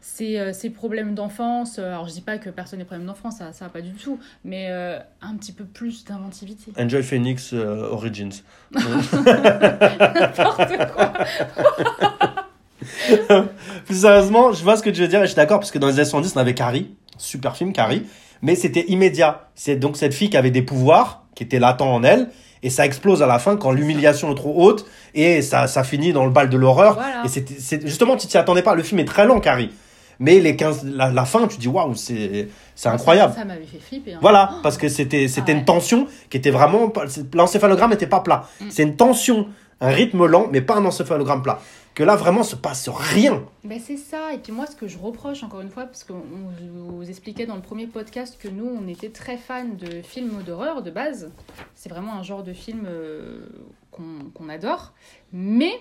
ces, euh, ces problèmes d'enfance. Alors, je dis pas que personne n'a problème d'enfance, ça, ça pas du tout, mais euh, un petit peu plus d'inventivité. Enjoy Phoenix euh, Origins. N'importe quoi. Plus sérieusement, je vois ce que tu veux dire et je suis d'accord parce que dans les années 70, on avait Carrie, super film Carrie, mais c'était immédiat. C'est donc cette fille qui avait des pouvoirs, qui étaient latents en elle, et ça explose à la fin quand l'humiliation est trop haute et ça, ça finit dans le bal de l'horreur. Voilà. Et c'est, justement, tu t'y attendais pas. Le film est très lent, Carrie. Mais les 15, la, la fin, tu dis waouh, c'est, c'est incroyable. Ça, ça m'avait fait flipper. hein. Voilà, parce que c'était c'était Ah ouais. une tension qui était vraiment l'encéphalogramme n'était pas plat. Mm. C'est une tension, un rythme lent, mais pas un encéphalogramme plat. Que là vraiment se passe rien. Ben c'est ça, et puis moi ce que je reproche encore une fois, parce qu'on on vous expliquait dans le premier podcast que nous on était très fans de films d'horreur de base, c'est vraiment un genre de film euh, qu'on qu'on adore, mais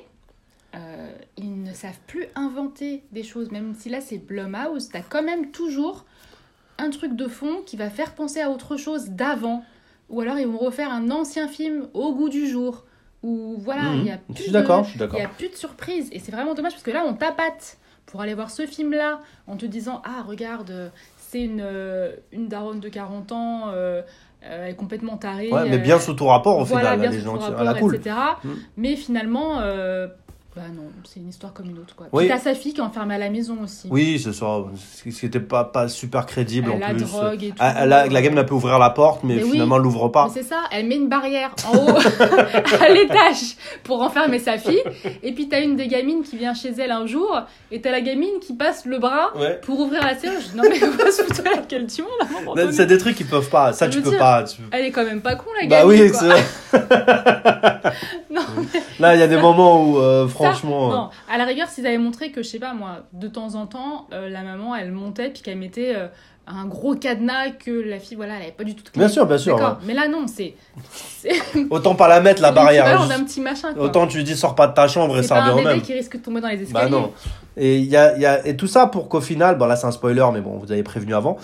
euh, ils ne savent plus inventer des choses, même si là c'est Blumhouse, t'as quand même toujours un truc de fond qui va faire penser à autre chose d'avant, ou alors ils vont refaire un ancien film au goût du jour, ou voilà, Mhm. il y a plus de- n'y a plus de surprise. Et c'est vraiment dommage parce que là, on tapate pour aller voir ce film-là en te disant Ah, regarde, euh, c'est une, euh, une daronne de 40 ans, euh, euh, elle est complètement tarée. Ouais, mais euh, bien sous tout rapport au voilà, final, bien les sous gens tout qui- rapport, à la cool. etc. Mm. Mais finalement, euh, Bah non, c'est une histoire comme une autre, quoi. Oui. Puis t'as sa fille qui est enfermée à la maison aussi. Oui, c'est ça. C'était pas, pas super crédible Elle en la plus. drogue et tout. Ah, la, la gamine elle peut ouvrir la porte, mais, Mais oui. finalement elle l'ouvre pas. C'est ça, elle met une barrière en haut à l'étage pour enfermer sa fille. Et puis t'as une des gamines qui vient chez elle un jour et t'as la gamine qui passe le bras Ouais. pour ouvrir la serrure. Je dis non mais on va se foutre la gueule du monde à. C'est des trucs qu'ils peuvent pas. Ça, Je tu peux dire, pas. tu- Elle est quand même pas con la Bah gamine. oui, quoi. c'est- Non, là il y a des moments où euh, Ça, franchement. non, à la rigueur, s'ils avaient montré que, je sais pas moi, de temps en temps, euh, la maman, elle montait puis qu'elle mettait euh, un gros cadenas que la fille, voilà, elle avait pas du tout de. Bien sûr, bien sûr. Mais là, non, c'est. Autant pas la mettre la barrière. juste- d'un petit machin, quoi. Autant tu dis sors pas de ta chambre et ça un revient au bébé même. qui risque de tomber dans les Bah escaliers. non. Et, il y a, y a, et tout ça pour qu'au final, bon là c'est un spoiler, mais bon, vous avez prévenu avant.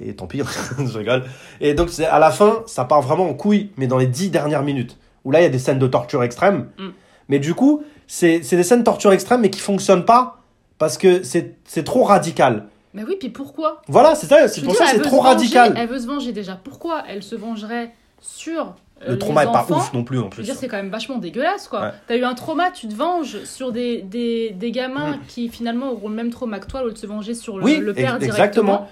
Et tant pis, je rigole. Et donc à la fin, ça part vraiment en couille, mais dans les dix dernières minutes. Où là il y a des scènes de torture extrême. Mm. Mais du coup, c'est des scènes de torture extrême, mais qui fonctionnent pas parce que c'est trop radical. Mais oui, puis pourquoi Voilà, c'est ça, c'est pour ça c'est trop venger- radical. Elle veut se venger déjà. Pourquoi elle se vengerait sur euh, Le trauma les est pas ouf non plus en Je veux plus. dire, c'est quand même vachement dégueulasse, quoi. Ouais. T'as eu un trauma, tu te venges sur des, des, des gamins Mm. qui finalement auront le même trauma que toi, au lieu de se venger sur le, Oui, le père directement. exactement.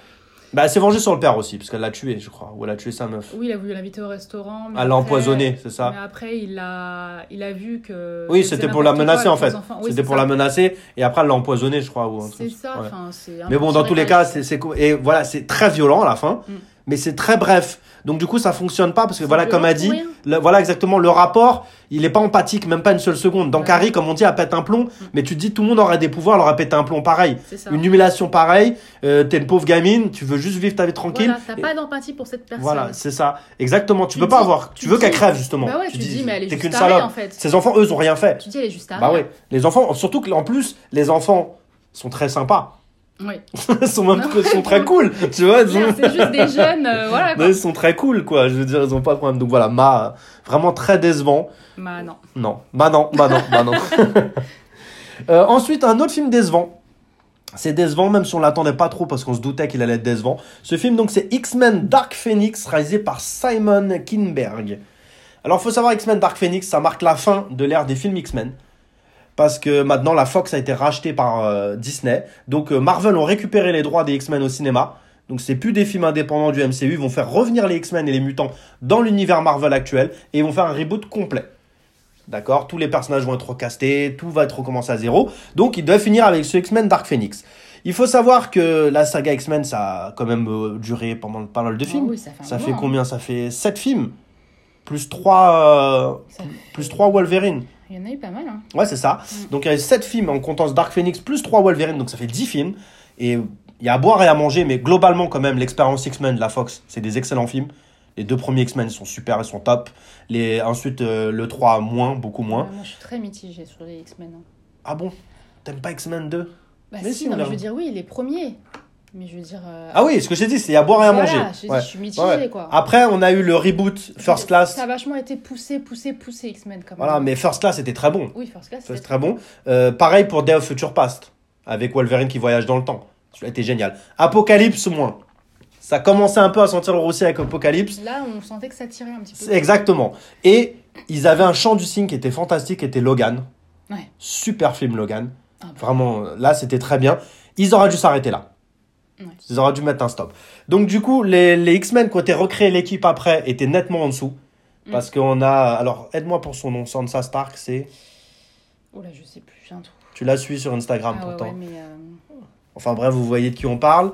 Bah, elle s'est vengée sur le père aussi, parce qu'elle l'a tué, je crois. Ou elle a tué sa meuf. Oui, il a voulu l'inviter au restaurant. mais Elle l'a empoisonné, c'est ça Mais après, il a, il a vu que. Oui, c'était pour la menacer quoi en fait. Oui, C'était pour ça. la menacer et après elle l'a empoisonné, je crois. C'est ça, Ouais. enfin, Mais bon, dans tous les cas, c'est. Et voilà, c'est très violent à la fin, Mm. Mais c'est très bref. Donc du coup, ça fonctionne pas parce que voilà, comme a dit, rien. le- voilà exactement le rapport, il est pas empathique, même pas une seule seconde. Dans Ouais. Carrie, comme on dit, elle pète un plomb, Mm. mais tu te dis tout le monde aurait des pouvoirs, elle aurait pété un plomb pareil. Une humiliation pareille, euh, t'es une pauvre gamine, tu veux juste vivre ta vie tranquille. Voilà, t'as Et- pas d'empathie pour cette personne. Voilà, c'est ça. Exactement. Tu, Tu peux pas avoir. Tu, tu veux qu'elle crève justement. Bah ouais, tu, dis, mais elle est juste qu'une salope. en fait. Ces enfants, eux, ils ont rien fait. Tu dis, elle est juste tarée. Bah ouais. Les enfants, surtout que en plus, les enfants sont très sympas. Oui. Ils sont même Non. ils sont très cool. Tu vois, sont- C'est juste des jeunes, euh, voilà. quoi. Ils sont très cool, quoi. Je veux dire, ils ont pas de problème. Donc voilà, Ma, vraiment très décevant. Bah non. Non, bah non, bah non, bah non. Euh, ensuite, un autre film décevant. C'est décevant, même si on l'attendait pas trop parce qu'on se doutait qu'il allait être décevant. Ce film, donc, c'est X-Men Dark Phoenix, réalisé par Simon Kinberg. Alors, faut savoir, X-Men Dark Phoenix, ça marque la fin de l'ère des films X-Men. Parce que maintenant, la Fox a été rachetée par euh, Disney. Donc, euh, Marvel ont récupéré les droits des X-Men au cinéma. Donc, c'est plus des films indépendants du MCU. Ils vont faire revenir les X-Men et les mutants dans l'univers Marvel actuel. Et ils vont faire un reboot complet. D'accord? Tous les personnages vont être recastés, tout va être recommencé à zéro. Donc, il doit finir avec ce X-Men Dark Phoenix. Il faut savoir que la saga X-Men, ça a quand même euh, duré pendant pas mal de Ah films. oui, ça fait, ça hein. combien? Ça fait 7 films. Plus 3, Ça plus 3 Wolverine. Il y en a eu pas mal. Hein. Ouais, c'est ça. Mm. Donc, il y a 7 films en comptant Dark Phoenix, plus 3 Wolverine, donc ça fait 10 films. Et il y a à boire et à manger, mais globalement, quand même, l'expérience X-Men de la Fox, c'est des excellents films. Les deux premiers X-Men sont super, ils sont top. Les, ensuite, euh, le 3, moins, beaucoup moins. Ouais, moi, je suis très mitigée sur les X-Men. hein. Ah bon? T'aimes pas X-Men 2 Bah Mais si, si, non, on mais je veux dire, oui, les premiers. Mais je veux dire. euh, Ah oui, ce que j'ai dit, c'est à boire et à voilà, manger. Je, Ouais. je suis mitigée, Ouais. quoi. Après, on a eu le reboot First Class. Ça a vachement été poussé, poussé, poussé, X-Men quand même. Voilà, mais First Class était très bon. Oui, First Class. C'était très bon. Euh, pareil pour Day of Future Past, avec Wolverine qui voyage dans le temps. Celui-là était génial. Apocalypse, moins. Ça commençait un peu à sentir le roussi avec Apocalypse. Là, on sentait que ça tirait un petit peu. Exactement. Et ils avaient un chant du signe qui était fantastique, qui était Logan. Ouais. Super film, Logan. Ah bah. Vraiment, euh, là, c'était très bien. Ils auraient dû s'arrêter là. Ouais. Ils auraient dû mettre un stop. Donc, du coup, les, les X-Men qui ont été recréés l'équipe après étaient nettement en dessous. Mm. Parce qu'on a. Alors, aide-moi pour son nom. Sansa Stark, c'est. Oh là, je sais plus, j'ai un trou. Tu la suis sur Instagram Ah pourtant. ouais, mais. euh, Enfin bref, vous voyez de qui on parle.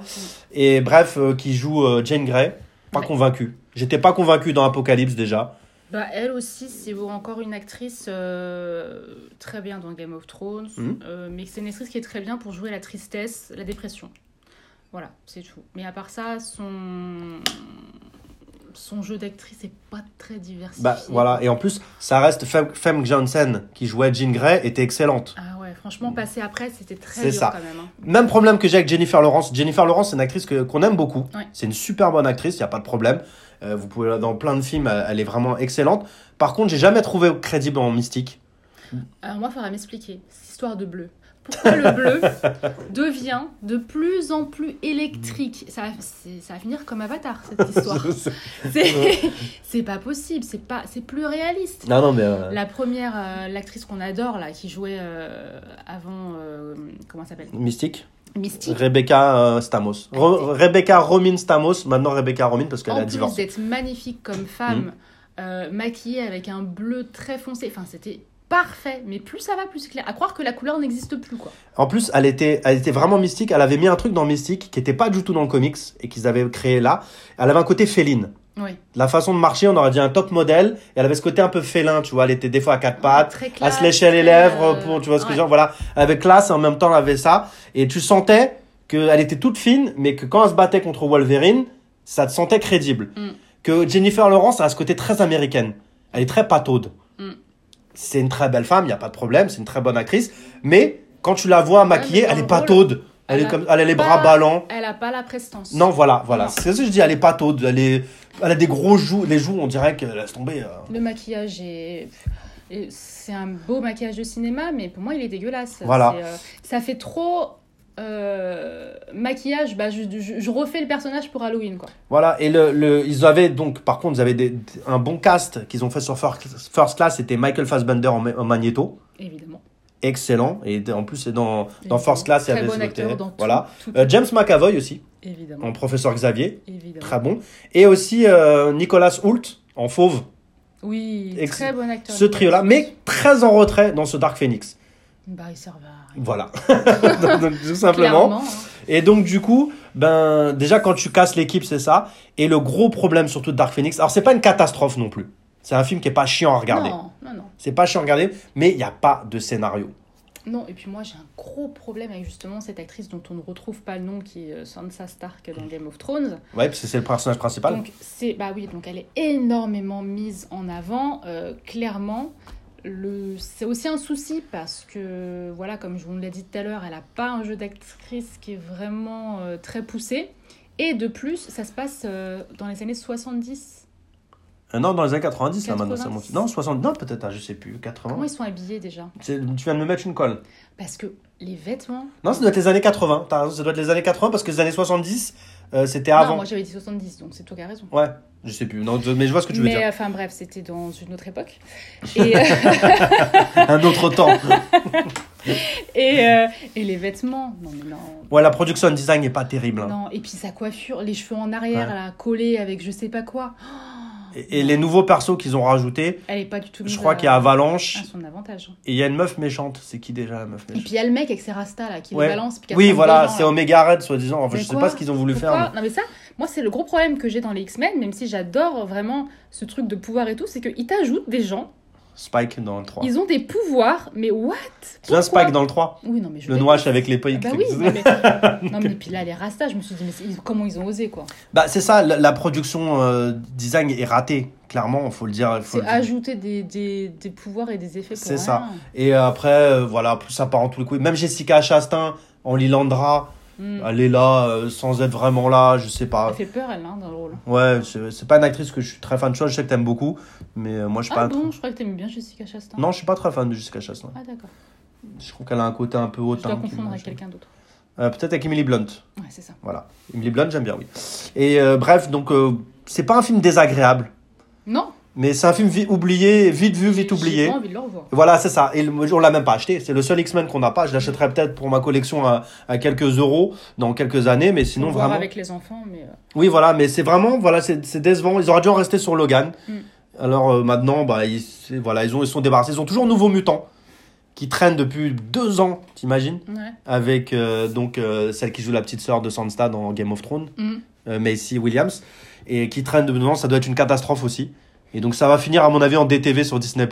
Et bref, euh, qui joue euh, Jane Grey. Pas Ouais. convaincu. J'étais pas convaincu dans Apocalypse déjà. Bah, elle aussi, c'est encore une actrice euh, très bien dans Game of Thrones, euh, mais c'est une actrice qui est très bien pour jouer la tristesse, la dépression. Voilà, c'est tout. Mais à part ça, son, son jeu d'actrice est pas très diversifié. Bah voilà. Et en plus, ça reste Fem, Fem Johnson qui jouait Jean Grey était excellente. Ah ouais, franchement, passer après, c'était très C'est dur ça. quand même. hein. Même problème que j'ai avec Jennifer Lawrence. Jennifer Lawrence, c'est une actrice que- qu'on aime beaucoup. Ouais. C'est une super bonne actrice, il y a pas de problème. Euh, vous pouvez dans plein de films, elle, elle est vraiment excellente. Par contre, j'ai jamais trouvé crédible en mystique. Alors moi, il faudra m'expliquer, cette histoire de bleu. Pourquoi le bleu devient de plus en plus électrique. Ça, ça va finir comme Avatar, cette histoire. C'est pas possible, c'est pas, c'est plus réaliste. non, non, mais. euh, La première, euh, l'actrice qu'on adore, là, qui jouait euh, avant, comment s'appelle? Mystique. Mystique. Rebecca euh, Stamos. Re- Rebecca Romin Stamos, maintenant Rebecca Romin parce qu'elle En a plus divorcé. d'être magnifique comme femme, euh, maquillée avec un bleu très foncé, enfin c'était parfait. Mais plus ça va, plus c'est clair. À croire que la couleur n'existe plus, quoi. En plus, elle était, elle était vraiment mystique. Elle avait mis un truc dans Mystique qui était pas du tout dans le comics et qu'ils avaient créé là. Elle avait un côté féline. Oui. La façon de marcher, on aurait dit un top modèle. Et elle avait ce côté un peu félin, tu vois. Elle était des fois à quatre pattes. Très Elle classe, se léchait les lèvres euh, pour, tu vois ce que je veux dire. Voilà. Elle avait classe et en même temps, elle avait ça. Et tu sentais qu'elle était toute fine, mais que quand elle se battait contre Wolverine, ça te sentait crédible. Mm. Que Jennifer Lawrence a ce côté très américaine. Elle est très pataude. Mm. C'est une très belle femme, il n'y a pas de problème. C'est une très bonne actrice. Mais quand tu la vois maquillée, elle est pataude. Elle, elle est a comme, elle a les bras ballants. Elle a pas la prestance. Non, voilà, voilà. C'est ce que je dis, elle est pataude. Elle, est, elle a des gros joues. Les joues, on dirait qu'elle laisse tomber. euh. Le maquillage est. C'est un beau maquillage de cinéma, mais pour moi, il est dégueulasse. Voilà. Euh, ça fait trop euh, maquillage. Bah, je, je- je refais le personnage pour Halloween, quoi. Voilà, et le, le, ils avaient donc, par contre, ils avaient des- un bon cast qu'ils ont fait sur First, Class, c'était Michael Fassbender en, ma- en Magneto, Évidemment. excellent, et en plus, c'est dans, dans. First Class, il y avait bon acteur tout, Voilà. tout, Euh, James McAvoy aussi, Évidemment. en professeur Xavier, Évidemment. très bon, et aussi euh, Nicolas Hoult en fauve, Oui, Ex- très bon acteur. ce trio-là, mais très en retrait dans ce Dark Phoenix. Bah, il servait à rien. Voilà, tout simplement. Hein. Et donc du coup, ben déjà quand tu casses l'équipe, c'est ça. Et le gros problème surtout de Dark Phoenix, alors c'est pas une catastrophe non plus. C'est un film qui est pas chiant à regarder. Non, non, non. C'est pas chiant à regarder, mais il n'y a pas de scénario. Non, et puis moi j'ai un gros problème avec justement cette actrice dont on ne retrouve pas le nom qui est euh, Sansa Stark dans Game of Thrones. Ouais, parce que c'est le personnage principal. Donc c'est bah oui, donc elle est énormément mise en avant. euh, clairement, c'est aussi un souci parce que voilà, comme je vous l'ai dit tout à l'heure, elle a pas un jeu d'actrice qui est vraiment euh, très poussé. Et de plus, ça se passe euh, dans les années 70. Euh, non, dans les années 90, là maintenant, 90. Non, 60, non, peut-être, ah, je sais plus, 80. Comment ils sont habillés déjà? Tu viens de me mettre une colle. Parce que les vêtements. Non, ça doit être les années 80. T'as raison, ça doit être les années 80 parce que les années 70, euh, c'était Non, avant. moi j'avais dit 70, donc c'est toi qui as raison. Ouais, je sais plus. Non, mais je vois ce que tu veux Mais dire. enfin bref, c'était dans une autre époque. Et, euh, Un autre temps. et, euh, et les vêtements, non mais non. Ouais, la production design n'est pas terrible. hein. Non, et puis sa coiffure, les cheveux en arrière, Ouais. là, collés avec je sais pas quoi. Et, et les nouveaux persos qu'ils ont rajoutés, Elle est pas du tout je crois qu'il y a Avalanche à son avantage. et il y a une meuf méchante. C'est qui déjà la meuf Et méchante puis il y a le mec avec ses rastas là qui Ouais. balance. puis Oui, voilà, c'est. Omega Red, soi-disant. Enfin, je sais pas ce qu'ils ont voulu Pourquoi faire. mais- Non mais ça, moi c'est le gros problème que j'ai dans les X-Men, même si j'adore vraiment ce truc de pouvoir et tout, c'est qu'ils t'ajoutent des gens, Spike dans le 3. ils ont des pouvoirs, mais what? Tu Pourquoi? Spike dans le 3 Oui, non mais je Le noir avec les Ah pays. Bah oui, non mais... non mais puis là les rastas, je me suis dit mais comment ils ont osé quoi? Bah, c'est ça, la, la production euh, design est ratée, clairement, il faut le dire. C'est ajouter des, des, des pouvoirs et des effets pour C'est ça. Et après, euh, voilà, plus ça part en tous les coups. Même Jessica Chastain en Lilandra, Hmm. elle est là euh, sans être vraiment là, je sais pas. Elle fait peur elle hein, dans le rôle. Ouais, c'est pas une actrice que je suis très fan de toi, je sais que t'aimes beaucoup, mais euh, moi je suis Ah pas. bon, je crois que t'aimes bien Jessica Chastain. Non, je suis pas très fan de Jessica Chastain. Ah d'accord. Je trouve qu'elle a un côté un peu Je hautain. dois qui confondre avec quelqu'un d'autre. Euh, Peut-être avec Emily Blunt. Ouais, c'est ça. Voilà. Emily Blunt, j'aime bien, oui. Et euh, bref, donc c'est pas un film désagréable, Non, mais c'est un film vi- oublié, vite vu, vite oublié. pas envie de le revoir. Voilà, c'est ça. Et le- on l'a même pas acheté. C'est le seul X-Men qu'on n'a pas. Je l'achèterai peut-être pour ma collection à, à quelques euros dans quelques années, mais sinon voir vraiment. avec les enfants, mais euh, Oui, voilà, mais c'est vraiment, voilà, c'est décevant. Ils auraient dû en rester sur Logan. Mm. Alors euh, maintenant, bah, ils, voilà, ils ont, ils sont débarrassés. Ils ont toujours Nouveau Mutant qui traîne depuis deux ans, t'imagines, ouais. avec euh, donc euh, celle qui joue la petite sœur de Sansa dans Game of Thrones, Mm. Macy Williams, et qui traîne depuis deux ans. Ça doit être une catastrophe aussi. Et donc ça va finir à mon avis en DTV sur Disney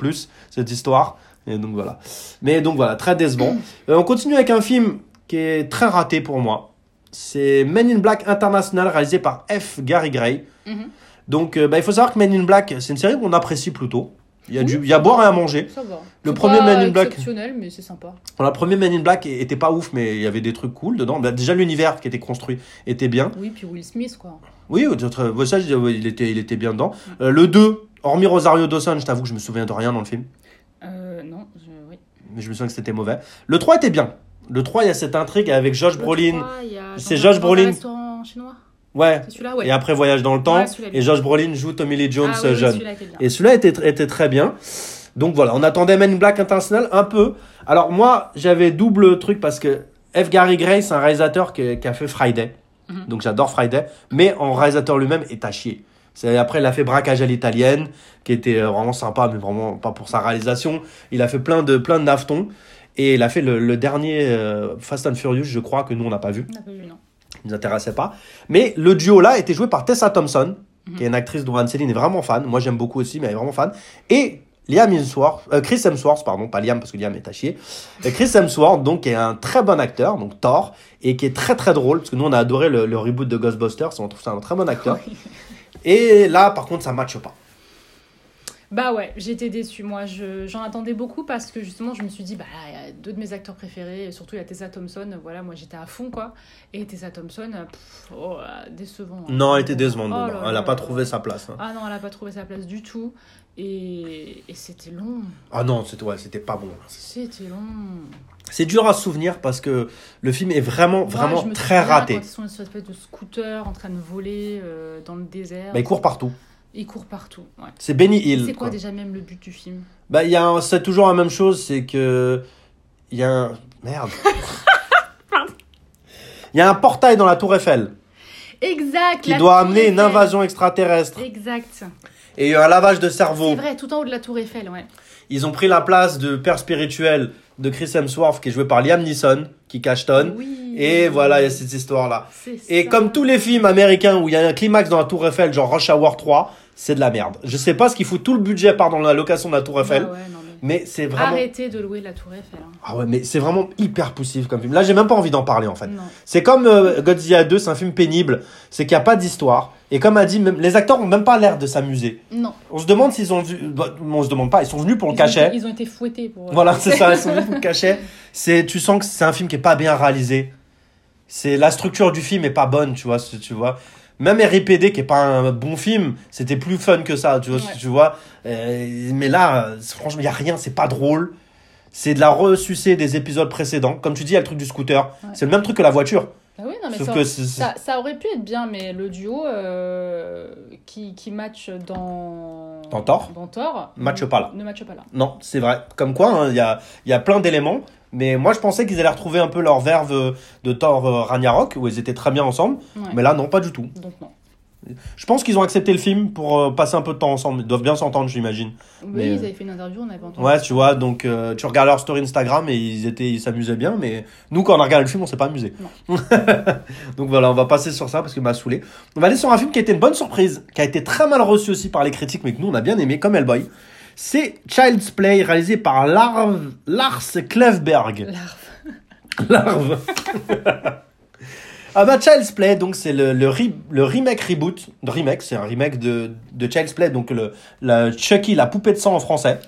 cette histoire. Et donc voilà. Mais donc voilà, très décevant. Euh, on continue avec un film qui est très raté pour moi. C'est Men in Black International réalisé par F. Gary Gray. Mhm. Donc euh, bah, il faut savoir que Men in Black, c'est une série qu'on apprécie plutôt. Il y a, du, il y a à boire et à manger. Ça va. Le premier Men in Black. exceptionnel, mais c'est sympa. Alors, le premier Men in Black était pas ouf, mais il y avait des trucs cool dedans. Bah, déjà l'univers qui était construit était bien. Oui, puis Will Smith, quoi. Oui, ça, il, était, il était bien dedans. Euh, le 2, hormis Rosario Dawson, je t'avoue que je me souviens de rien dans le film. Euh, non, je... oui. Mais je me souviens que c'était mauvais. Le 3 était bien. Le 3, il y a cette intrigue avec Josh Le Brolin. 3, il y a C'est Josh Brolin. restaurant chinois Ouais. Ouais. Et après, Voyage dans le temps. Ouais, et Josh Brolin joue Tommy Lee Jones ah, oui, jeune. Et celui-là était, était très bien. Donc voilà, on attendait Men in Black International un peu. Alors moi, j'avais double truc parce que F. Gary Gray, c'est un réalisateur qui, qui a fait Friday. Mhm. Donc j'adore Friday. Mais en réalisateur lui-même est à chier. Après, il a fait Braquage à l'italienne, qui était euh, vraiment sympa, mais vraiment pas pour sa réalisation. Il a fait plein de, plein de naftons. Et il a fait le, le dernier euh, Fast and Furious, je crois, que nous, on n'a pas vu. On n'a pas vu, non. Il nous intéressait pas. Mais le duo là était joué par Tessa Thompson, Mhm. qui est une actrice dont Anne-Céline est vraiment fan. Moi j'aime beaucoup aussi, mais elle est vraiment fan. Et Liam Hemsworth, euh, Chris Hemsworth, pardon, pas Liam parce que Liam est à chier. Euh, Chris Hemsworth, donc, qui est un très bon acteur, donc Thor, et qui est très très drôle, parce que nous on a adoré le, le reboot de Ghostbusters, on trouve ça un très bon acteur. Et là, par contre, ça matche pas. Bah ouais, j'étais déçue. Moi, je- j'en attendais beaucoup parce que justement, je me suis dit, bah, il y a deux de mes acteurs préférés, et surtout il y a Tessa Thompson. Voilà, moi j'étais à fond, quoi. Et Tessa Thompson, euh, pff, oh, euh, décevant. hein. Non, elle était décevante. Oh elle là a pas trouvé sa place. hein. Ah non, elle a pas trouvé sa place du tout. Et, et c'était long. Ah non, c'était ouais, c'était pas bon. C'était long. C'est dur à se souvenir parce que le film est vraiment, vraiment très raté. Quand ils sont sur une espèce de scooter en train de voler euh, dans le désert. Bah, il court partout. Ils courent partout. Ouais. C'est Benny Hill. C'est quoi quoi. déjà même le but du film? Bah, il y c'est toujours la même chose, c'est que. Il y a un. Merde. Il y a un portail dans la Tour Eiffel Exact qui doit amener une invasion extraterrestre. Exact. Et il y a un lavage de C'est cerveau. vrai, tout en haut de la tour Eiffel, ouais. Ils ont pris la place de père spirituel de Chris Hemsworth qui est joué par Liam Neeson, qui cachetonne. Oui. Et voilà, il y a cette histoire-là. C'est Et ça. comme tous les films américains où il y a un climax dans la Tour Eiffel, genre Rush Hour 3, c'est de la merde. Je sais pas ce qu'il faut, tout le budget part dans la location de la Tour Eiffel, Ah ouais, non, mais... mais c'est vraiment. Arrêtez de louer la tour Eiffel. hein. Ah ouais, mais c'est vraiment hyper poussif comme film. Là, j'ai même pas envie d'en parler en fait. C'est comme euh, Godzilla 2, c'est un film pénible, c'est qu'il n'y a pas d'histoire. Et comme a dit, même, les acteurs ont même pas l'air de s'amuser. Non. On se demande s'ils ont vu. bah, on se demande pas, ils sont venus pour le Ils cachet. Ils ont été fouettés pour. Voilà, c'est ça, ils sont venus pour le cachet. Tu sens que c'est un film qui est pas bien réalisé. C'est la structure du film est pas bonne, tu vois, tu vois. Même R.I.P.D. qui est pas un bon film, c'était plus fun que ça, tu vois, Ouais. tu vois. Euh, mais là, franchement, il y a rien, c'est pas drôle. C'est de la ressucée des épisodes précédents. Comme tu dis, il y a le truc du scooter. Ouais. C'est le même truc que la voiture. Ah oui, non, mais Sauf ça, que ça, ça aurait pu être bien, mais le duo euh, qui, qui match dans. Dans Thor Dans Thor. Matche ne- pas là. Ne matche pas là. Non, c'est vrai. Comme quoi, hein, il y, a, il y a plein d'éléments. Mais moi, je pensais qu'ils allaient retrouver un peu leur verve euh, de Thor euh, Ragnarok, où ils étaient très bien ensemble. Ouais. Mais là, non, pas du tout. Donc non. Je pense qu'ils ont accepté le film pour euh, passer un peu de temps ensemble. Ils doivent bien s'entendre, j'imagine. Oui, Mais- ils avaient fait une interview, on avait entendu. Ouais, tu vois, donc euh, tu regardes leur story Instagram et ils étaient, ils s'amusaient bien, mais nous, quand on a regardé le film, on s'est pas amusé. donc voilà, on va passer sur ça parce que m'a saoulé. On va aller sur un film qui a été une bonne surprise, qui a été très mal reçu aussi par les critiques, mais que nous, on a bien aimé, comme Hellboy. C'est Child's Play, réalisé par Lars, Lars Klevberg. Larve. Larve. ah bah Child's Play, donc c'est le, le, re- le remake reboot. Remake, c'est un remake de, de Child's Play, donc le, la Chucky, la poupée de sang en français.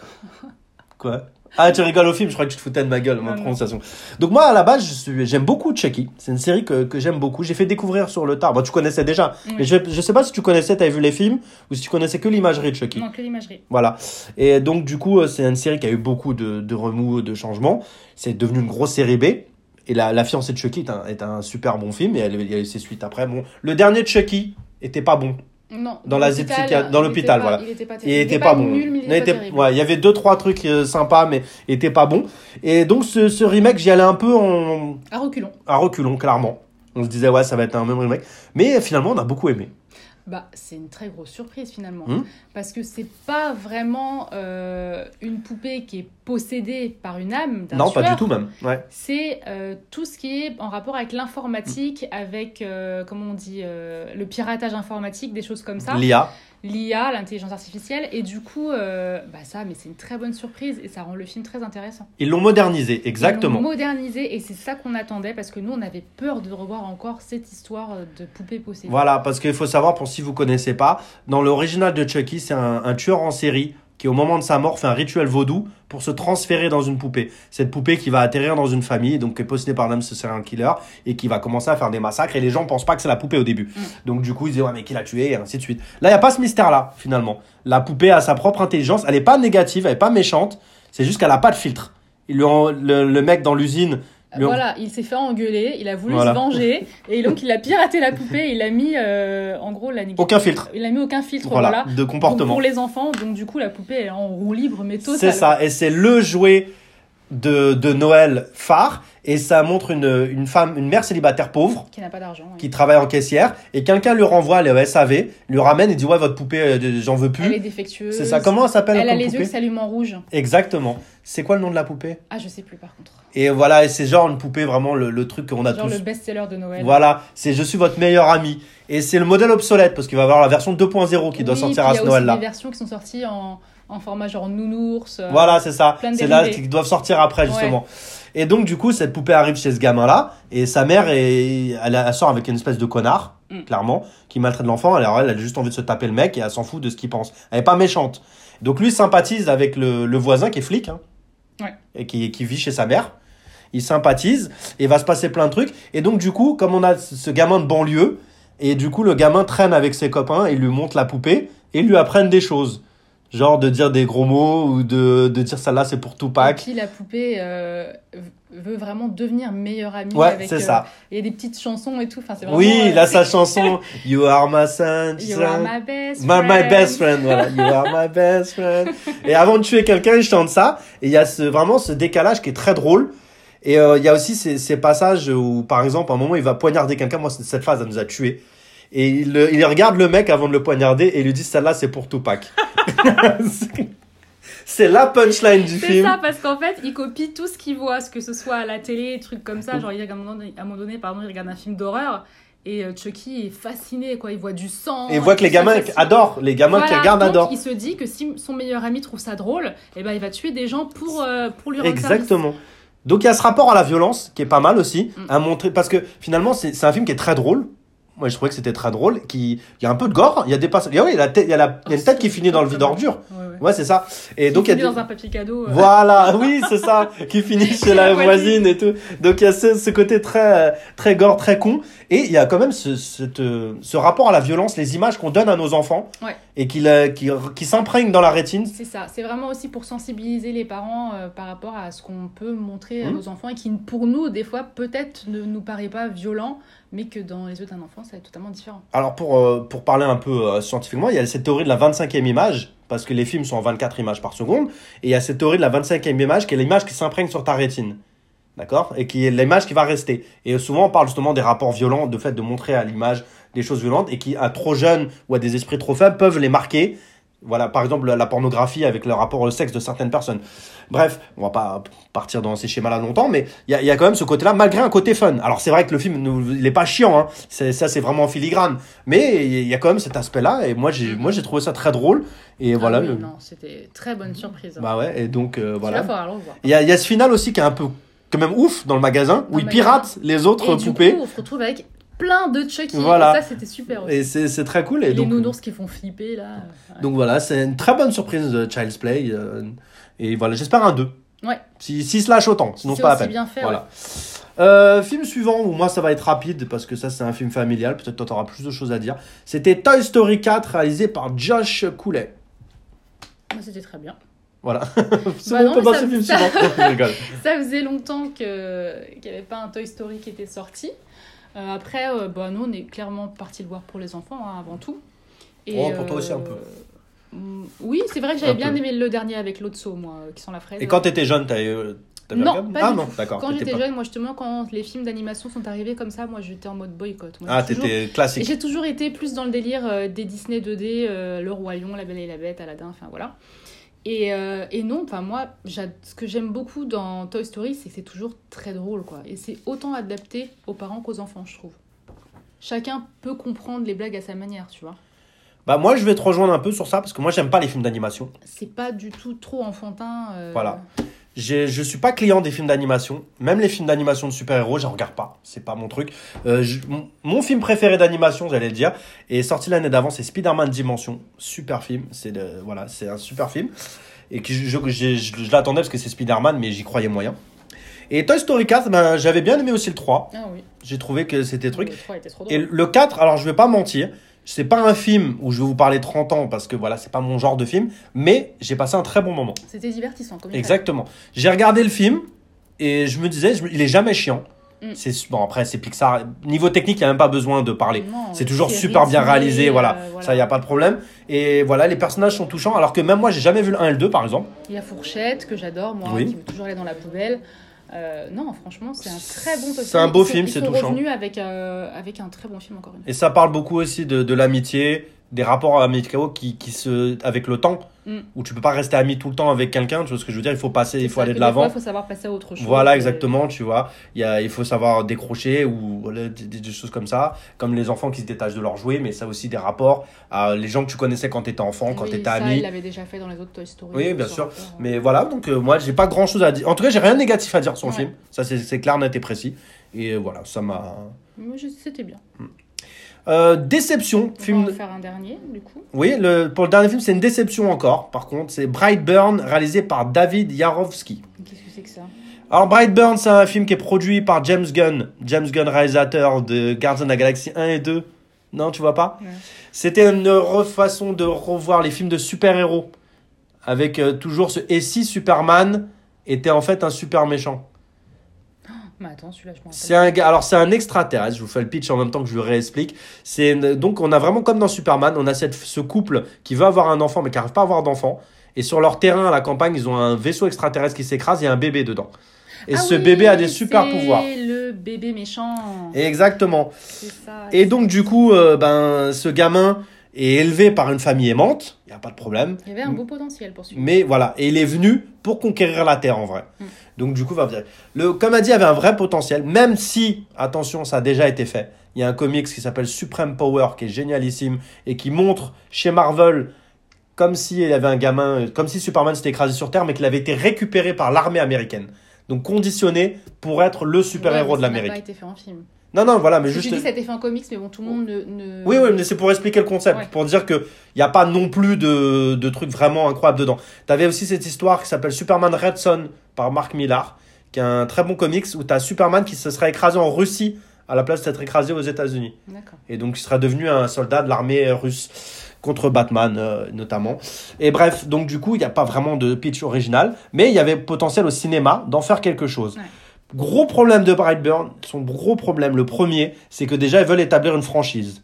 Quoi? Ah, tu rigoles au film, je crois que tu te foutais de ma gueule, ma non. prononciation. Donc moi, à la base, j'aime beaucoup Chucky. C'est une série que, que j'aime beaucoup. J'ai fait découvrir sur le tard. Bon, tu connaissais déjà. Oui. Mais je, je sais pas si tu connaissais, t'avais vu les films, ou si tu connaissais que l'imagerie de Chucky. Non, que l'imagerie. Voilà. Et donc, du coup, euh, c'est une série qui a eu beaucoup de, de remous, de changements. C'est devenu une grosse série B. Et la, la fiancée de Chucky est un, est un super bon film. Et elle, il y a eu ses suites après. Bon, le dernier de Chucky était pas bon. Non. Dans l'asile dans l'hôpital, voilà. Il était pas Il était pas, bon. Nul, mais il était pas ouais, il y avait deux, trois trucs euh, sympas, mais il était pas bon. Et donc, ce, ce remake, j'y allais un peu en, À reculons. à reculons, clairement. On se disait, ouais, ça va être un même remake. Mais finalement, on a beaucoup aimé. Bah, c'est une très grosse surprise finalement. Hmm. Parce que c'est pas vraiment euh, une poupée qui est possédée par une âme. d'un Non, pas du tout, même. Ouais. C'est euh, tout ce qui est en rapport avec l'informatique, avec, euh, comment on dit, le piratage informatique, des choses comme ça. L'IA. L'IA, l'intelligence artificielle. Et du coup, euh, bah ça, mais c'est une très bonne surprise et ça rend le film très intéressant. Ils l'ont modernisé, Ils exactement. l'ont modernisé et c'est ça qu'on attendait parce que nous, on avait peur de revoir encore cette histoire de poupée possédée. Voilà, parce qu'il faut savoir, pour si vous connaissez pas, dans l'original de Chucky, c'est un, un tueur en série qui, au moment de sa mort, fait un rituel vaudou pour se transférer dans une poupée. Cette poupée qui va atterrir dans une famille, donc qui est possédée par un homme serial killer, et qui va commencer à faire des massacres, et les gens pensent pas que c'est la poupée au début. Mm. Donc du coup, ils disent, ouais, mais qui l'a tué, et ainsi de suite. Là, il n'y a pas ce mystère-là, finalement. La poupée a sa propre intelligence, elle est pas négative, elle est pas méchante, c'est juste qu'elle a pas de filtre. Le, le mec dans l'usine On- Voilà, il s'est fait engueuler, il a voulu Voilà. se venger, et donc il a piraté la poupée, il a mis, euh, en gros, la Aucun filtre. Il a mis aucun filtre, Voilà, voilà. de Donc, comportement. pour les enfants, donc du coup, la poupée elle est en roue libre, mais totale. C'est ça, et c'est le jouet de, de Noël phare, et ça montre une, une femme, une mère célibataire pauvre, Qui n'a pas d'argent. qui travaille en caissière, et quelqu'un lui renvoie le SAV, lui ramène et dit ouais votre poupée, euh, j'en veux Elle plus. est défectueuse. C'est ça, comment elle s'appelle Elle a les yeux qui s'allument en rouge. Exactement. C'est quoi le nom de la poupée? Ah, je sais plus par contre. Et voilà, et c'est genre une poupée, vraiment le, le truc qu'on a Genre tous. le best-seller de Noël. Voilà, c'est je suis votre meilleur ami. Et c'est le modèle obsolète, parce qu'il va y avoir la version 2.0 qui doit sortir à il y ce a aussi des versions qui sont sorties en, en format genre nounours. euh, Voilà, c'est ça. C'est là dérivés. qui doivent sortir après, justement. Et donc, du coup, cette poupée arrive chez ce gamin-là, et sa mère, est, elle, elle sort avec une espèce de connard, Mm. clairement, qui maltraite l'enfant. Alors, elle, elle a juste envie de se taper le mec, et elle s'en fout de ce qu'il pense. Elle est pas méchante. Donc, lui sympathise avec le, le voisin qui est flic, hein, Ouais. et qui, qui vit chez sa mère. Il sympathise, et va se passer plein de trucs. Et donc, du coup, comme on a ce ce gamin de banlieue, et du coup, le gamin traîne avec ses copains, et lui montre la poupée, et lui apprennent des choses. Genre de dire des gros mots, ou de, de dire ça là c'est pour Et Tupac. puis la poupée euh, veut vraiment devenir meilleure amie. Ouais, avec, c'est euh, ça. Il y a des petites chansons et tout. Enfin, c'est vraiment, Oui, euh, là, sa chanson You are my sunshine. You are my best My, friend. my best friend, voilà. You are my best friend. Et avant de tuer quelqu'un, il chante ça. Et il y a ce, vraiment ce décalage qui est très drôle. Et euh, il y a aussi ces, ces passages où, par exemple, à un moment, il va poignarder quelqu'un. Moi, cette phase, elle nous a tués. Et il, il regarde le mec avant de le poignarder et il lui dit Celle-là, c'est pour Tupac. C'est- c'est la punchline du C'est film. ça, parce qu'en fait, il copie tout ce qu'il voit, ce que ce soit à la télé, trucs comme ça. Genre, il, à un moment donné, à un moment donné, pardon, il regarde un film d'horreur et euh, Chucky est fasciné, quoi. Il voit du sang. Et il voit que les gamins fasciné. adorent. Les gamins qui regardent donc, adorent. Il se dit que si son meilleur ami trouve ça drôle, eh ben, il va tuer des gens pour, euh, pour lui rendre Exactement. Donc il y a ce rapport à la violence qui est pas mal aussi Mm. à montrer parce que finalement c'est c'est un film qui est très drôle. Moi je trouvais que c'était très drôle. Qui il y a un peu de gore. Il y a des passages. Il y a, oui, la tête- il y a, la, il y a une tête qui finit dans le vide ordure. Ouais, ouais. Ouais c'est ça. Et Il donc il y a des- dans un papier cadeau. euh, voilà, oui, c'est ça, qui finit chez la voisine et tout. Donc il y a ce, ce côté très, très gore, très con. Et il y a quand même ce, cette, euh, ce rapport à la violence, les images qu'on donne à nos enfants Ouais. et qui, qui, qui s'imprègnent dans la rétine. C'est ça, c'est vraiment aussi pour sensibiliser les parents euh, par rapport à ce qu'on peut montrer à Mhm. nos enfants et qui, pour nous, des fois, peut-être ne nous paraît pas violent, mais que dans les yeux d'un enfant, ça va être totalement différent. Alors pour, euh, pour parler un peu euh, scientifiquement, il y a cette théorie de la 25e image, parce que les films sont en 24 images par seconde, et il y a cette théorie de la 25e image qui est l'image qui s'imprègne sur ta rétine. D'accord? Et qui est l'image qui va rester. Et souvent, on parle justement des rapports violents, de fait de montrer à l'image des choses violentes, et qui, à trop jeunes ou à des esprits trop faibles, peuvent les marquer. Voilà, par exemple, la, pornographie avec le rapport au sexe de certaines personnes. Bref, on va pas partir dans ces schémas-là longtemps, mais il y y a quand même ce côté-là, malgré un côté fun. Alors, c'est vrai que le film, il est pas chiant, hein. C'est- ça, c'est vraiment en filigrane. Mais il y a quand même cet aspect-là, et moi, j'ai, moi, j'ai trouvé ça très drôle. Et voilà. Ah oui, le- non, c'était très bonne surprise. Bah ouais, et donc, euh, Voilà. voilà. Il y a, y a ce final aussi qui est un peu, quand même ouf dans le magasin, où il pirate les autres Et du poupées. coup, on se retrouve avec plein de Chucky. Voilà. Et ça, c'était super aussi. Et c'est, c'est très cool. Et les donc, nounours qui font flipper, là. ouais. donc voilà, c'est une très bonne surprise de Child's Play. euh, et voilà, j'espère un 2. Ouais. Si, si se lâche autant, sinon C'est pas la peine. bien fait, Voilà. Euh, film suivant, où moi ça va être rapide parce que ça c'est un film familial, peut-être toi t'auras plus de choses à dire. C'était Toy Story 4 réalisé par Josh Coulet. C'était très bien. Voilà. Bah non, ça- ça-. Ça faisait longtemps que- qu'il n'y avait pas un Toy Story qui était sorti. Euh, après, euh, bah, nous, on est clairement parti le voir pour les enfants, hein, avant tout. Oh, pour toi aussi, un peu. mm, Oui, c'est vrai que j'avais bien peu. aimé le dernier avec l'Otso, moi, euh, qui sont la fraise. Et quand t'étais jeune, t'avais. euh, Non, pas Ah non, d'accord. Quand j'étais pas- jeune, moi justement, quand les films d'animation sont arrivés comme ça, moi j'étais en mode boycott. Moi, Ah, toujours- t'étais Et classique. j'ai toujours été plus dans le délire euh, des Disney 2D, euh, Le Roi Lion, La Belle et la Bête, Aladdin, enfin voilà. Et, euh, et non, enfin moi, ce que j'aime beaucoup dans Toy Story, c'est que c'est toujours très drôle, quoi. Et c'est autant adapté aux parents qu'aux enfants, je trouve. Chacun peut comprendre les blagues à sa manière, tu vois. Bah, moi je vais te rejoindre un peu sur ça parce que moi j'aime pas les films d'animation. C'est pas du tout trop enfantin. euh, Voilà. Je suis pas client des films d'animation. Même les films d'animation de super-héros, je regarde pas. C'est pas mon truc. Euh, je- mon, film préféré d'animation, j'allais le dire, est sorti l'année d'avant, c'est Spider-Man Dimension. Super film. C'est voilà, c'est un super film. Et que je, je, je- l'attendais parce que c'est Spider-Man, mais j'y croyais moyen. Et Toy Story 4, ben, j'avais bien aimé aussi le 3. Ah oui. J'ai trouvé que c'était truc. Le 3 était trop Et drôle. le 4, alors je vais pas mentir, c'est pas un film où je vais vous parler 30 ans parce que voilà, c'est pas mon genre de film, mais j'ai passé un très bon moment. C'était divertissant, comme Exactement. J'ai regardé le film Et je me disais, je il est jamais chiant. Mm. C'est bon après c'est Pixar. Niveau technique, il y a même pas besoin de parler. C'est toujours super bien réalisé, voilà. euh, voilà. Ça, il y a pas de problème. Et voilà, les personnages sont touchants. Alors que même moi, j'ai jamais vu le 1 et le 2, par exemple. Il y a Fourchette, que j'adore, moi, Oui. qui veut toujours aller dans la poubelle. Euh, non, franchement, c'est un très bon Toy C'est un beau Ils sont- film, ils c'est sont touchant. revenus avec, euh, avec un très bon film, encore une fois. Et ça parle beaucoup aussi de, de l'amitié, des rapports amicaux qui, qui se, avec le temps, Mm. où tu peux pas rester ami tout le temps avec quelqu'un. Tu vois ce que je veux dire Il faut passer, il faut aller de l'avant. Il faut savoir passer à autre chose. Voilà, Et- exactement, tu vois. Il, y a, il faut savoir décrocher ou des, choses comme ça, comme les enfants qui se détachent de leurs jouets, mais ça aussi des rapports à les gens que tu connaissais quand tu étais enfant, quand Oui, tu étais ça, ami. Il l'avait déjà fait dans les autres Toy Story. Oui, bien sûr. rapport. Mais voilà, donc euh, moi, j'ai pas grand chose à dire. En tout cas, j'ai rien de négatif à dire sur le Ouais. film. Ça, c'est clair, net et précis. Et voilà, ça m'a. C'était bien. Euh, déception, On film. va en faire un dernier, du coup. Oui, le, pour le dernier film, c'est une déception encore. Par contre, c'est Brightburn, réalisé par David Yarovsky. Qu'est-ce que c'est que ça? Alors, Brightburn, c'est un film qui est produit par James Gunn. James Gunn, réalisateur de Guardians of the Galaxy 1 et 2. Non, tu vois pas? Ouais. C'était une refaçon de revoir les films de super-héros. Avec euh, toujours ce. Et si Superman était en fait un super méchant? Mais attends, celui-là, je m'en C'est un gars, alors c'est un extraterrestre, je vous fais le pitch en même temps que je le réexplique. C'est une- donc on a vraiment comme dans Superman, on a cette, ce couple qui veut avoir un enfant mais qui n'arrive pas à avoir d'enfant. Et sur leur terrain à la campagne, ils ont un vaisseau extraterrestre qui s'écrase, a un bébé dedans. Et Ah ce oui, bébé a des super c'est pouvoirs. le bébé méchant. Exactement. C'est ça. Et donc du coup, euh, ben ce gamin est élevé par une famille aimante, il y a pas de problème. Il y avait un beau potentiel pour celui-là. Mais voilà, et il est venu pour conquérir la Terre en vrai. Mm. Donc du coup, le, comme a dit, il avait un vrai potentiel, même si, attention, ça a déjà été fait. Il y a un comics qui s'appelle Supreme Power, qui est génialissime, et qui montre chez Marvel comme si il avait un gamin, comme si Superman s'était écrasé sur Terre, mais qu'il avait été récupéré par l'armée américaine. Donc conditionné pour être le super-héros Ouais, de mais Ça n'a pas l'Amérique. été fait en film. Non, non, voilà, mais Parce juste... Ça a été fait en comics, mais bon, tout le monde ne. ne- Oui, oui, mais c'est pour expliquer le concept, Ouais. pour dire qu'il n'y a pas non plus de, de trucs vraiment incroyables dedans. Tu avais aussi cette histoire qui s'appelle Superman Red Son par Mark Millar, qui est un très bon comics où tu as Superman qui se serait écrasé en Russie à la place d'être écrasé aux États-Unis. D'accord. Et donc il serait devenu un soldat de l'armée russe contre Batman euh, notamment. Et bref, donc du coup, il n'y a pas vraiment de pitch original, mais il y avait potentiel au cinéma d'en faire quelque chose. Ouais. Gros problème de Brightburn, son gros problème, le premier, c'est que déjà ils veulent établir une franchise.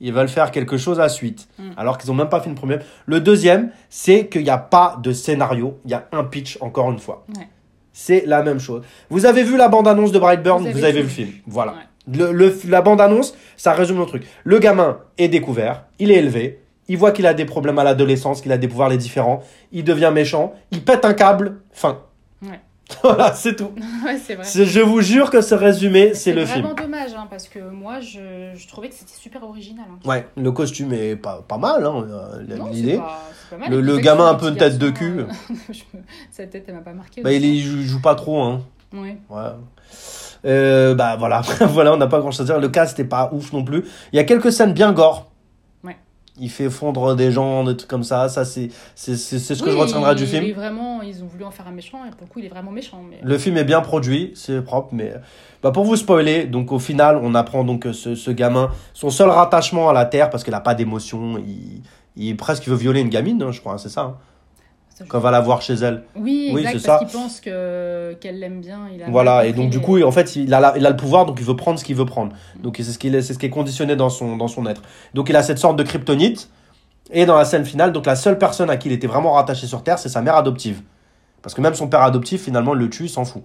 Ils veulent faire quelque chose à suite, Mm. alors qu'ils n'ont même pas fait une première. Le deuxième, c'est qu'il n'y a pas de scénario, il y a un pitch encore une fois. Ouais. C'est la même chose. Vous avez vu la bande-annonce de Brightburn, Vous vous avez vu. vu le film. Voilà. Ouais. Le, le- la bande-annonce, ça résume le truc. Le gamin est découvert, il est élevé, il voit qu'il a des problèmes à l'adolescence, qu'il a des pouvoirs les différents, il devient méchant, il pète un câble, fin. Ouais. voilà, c'est tout. ouais, c'est vrai. C'est- Je vous jure que ce résumé, c'est le film. vraiment dommage, hein, parce que moi, je, je trouvais que c'était super original. hein. Ouais, le costume est pas, pas mal, hein, euh, Non, l'idée. c'est pas, c'est pas mal. Le- le c'est gamin un peu petit tête de cul. euh, Sa tête, elle m'a pas marqué. Bah, il, est- il joue, il joue pas trop, hein. Ouais. Ouais. Euh, bah voilà, voilà, on n'a pas grand chose à dire. Le cast n'est pas ouf non plus. Il y a quelques scènes bien gore. Il fait fondre des gens, des trucs comme ça. Ça, c'est ce que Oui, je retiendrai du il film. est vraiment, ils ont voulu en faire un méchant, et pour le coup, il est vraiment méchant. Mais... Le film est bien produit, c'est propre, mais bah pour vous spoiler, donc au final, on apprend donc que ce, ce gamin, son seul rattachement à la terre, parce qu'il a pas d'émotion, il, il presque veut violer une gamine, hein, je crois, c'est ça. hein, quand on va la voir chez elle. Oui, Oui, exact, parce qu'il pense que, qu'elle l'aime bien. Il a Voilà, et donc du coup, en fait, il a, la- il a le pouvoir, donc il veut prendre ce qu'il veut prendre. Donc c'est ce, qu'il est- c'est ce qui est conditionné dans son, dans son être. Donc il a cette sorte de kryptonite. Et dans la scène finale, donc la seule personne à qui il était vraiment rattaché sur Terre, c'est sa mère adoptive. Parce que même son père adoptif, finalement, le tue, il s'en fout.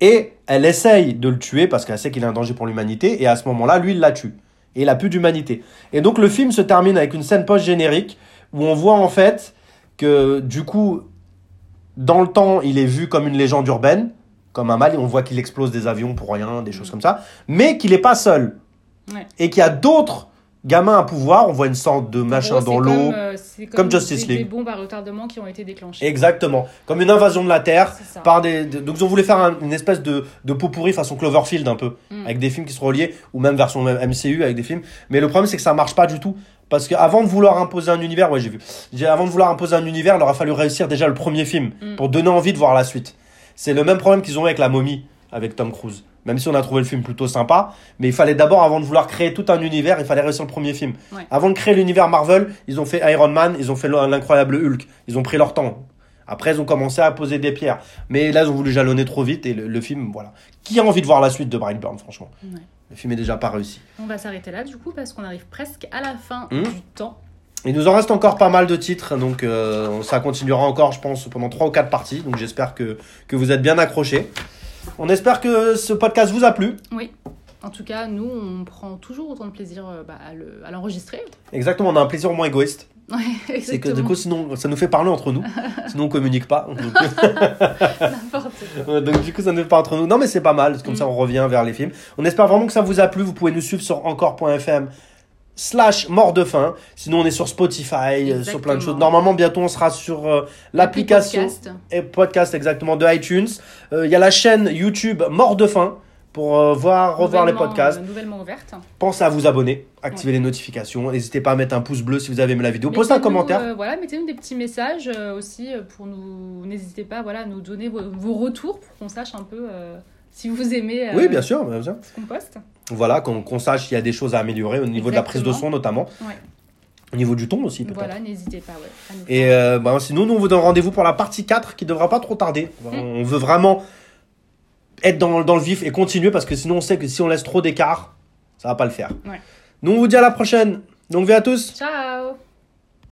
Et elle essaye de le tuer parce qu'elle sait qu'il est un danger pour l'humanité. Et à ce moment-là, lui, il la tue. Et il a plus d'humanité. Et donc le film se termine avec une scène post-générique où on voit en fait que du coup, dans le temps, il est vu comme une légende urbaine, comme un mal, et on voit qu'il explose des avions pour rien, des choses comme ça, mais qu'il n'est pas seul. Ouais. Et qu'il y a d'autres gamins à pouvoir, on voit une sorte de machin gros, dans l'eau. comme, euh, c'est comme Justice League. Des bombes à retardement qui ont été déclenchées. Exactement. Comme une invasion de la Terre. Par des, de- donc ils ont voulu faire un- une espèce de, de pot pourri façon Cloverfield un peu, Mm. avec des films qui sont reliés, ou même version MCU avec des films. Mais le problème c'est que ça marche pas du tout. Parce qu'avant de vouloir imposer un univers, ouais j'ai vu, avant de vouloir imposer un univers, il aurait fallu réussir déjà le premier film, Mm. pour donner envie de voir la suite. C'est le même problème qu'ils ont eu avec la momie, avec Tom Cruise. Même si on a trouvé le film plutôt sympa, mais il fallait d'abord, avant de vouloir créer tout un univers, il fallait réussir le premier film. Ouais. Avant de créer l'univers Marvel, ils ont fait Iron Man, ils ont fait l'incroyable Hulk. Ils ont pris leur temps. Après, ils ont commencé à poser des pierres. Mais là, ils ont voulu jalonner trop vite et le, le film, voilà. Qui a envie de voir la suite de Brightburn, franchement? Ouais. Le film est déjà pas réussi. On va s'arrêter là du coup parce qu'on arrive presque à la fin Hmm. du temps. Il nous en reste encore pas mal de titres, donc euh, ça continuera encore, je pense, pendant 3 ou 4 parties. Donc j'espère que, que vous êtes bien accrochés. On espère que ce podcast vous a plu. Oui. En tout cas, nous, on prend toujours autant de plaisir euh, bah, à le- à l'enregistrer. Exactement, on a un plaisir moins égoïste. Ouais, C'est que du coup, sinon, ça nous fait parler entre nous. Sinon, on communique pas. Donc, du coup, ça nous fait parler entre nous. Non, mais c'est pas mal. Comme Mm. ça, on revient vers les films. On espère vraiment que ça vous a plu. Vous pouvez nous suivre sur encore.fm slash mort de faim. Sinon, on est sur Spotify, euh, sur plein de choses. Normalement, bientôt, on sera sur euh, l'application Podcast. et podcast exactement de iTunes. Euh, Il y a la chaîne YouTube Mort de faim pour euh, voir, revoir les podcasts. euh, nouvellement ouverte. Pensez à vous abonner, activer les notifications. N'hésitez pas à mettre un pouce bleu si vous avez aimé la vidéo. Postez un commentaire. euh, voilà, mettez-nous des petits messages aussi pour nous. N'hésitez pas voilà, à nous donner vos, vos retours pour qu'on sache un peu si vous aimez Oui, bien sûr, bien sûr. ce qu'on poste. Voilà, qu'on sache s'il y a des choses à améliorer au niveau de la prise de son notamment. Ouais. Au niveau du ton aussi peut-être. Voilà, n'hésitez pas. Ouais, à nous Et bah, sinon, nous on vous donne rendez-vous pour la partie 4 qui devra pas trop tarder. Mm. On veut vraiment être dans, dans le vif et continuer parce que sinon on sait que si on laisse trop d'écart, ça va pas le faire. Ouais. Nous on vous dit à la prochaine. Donc, vie à tous. Ciao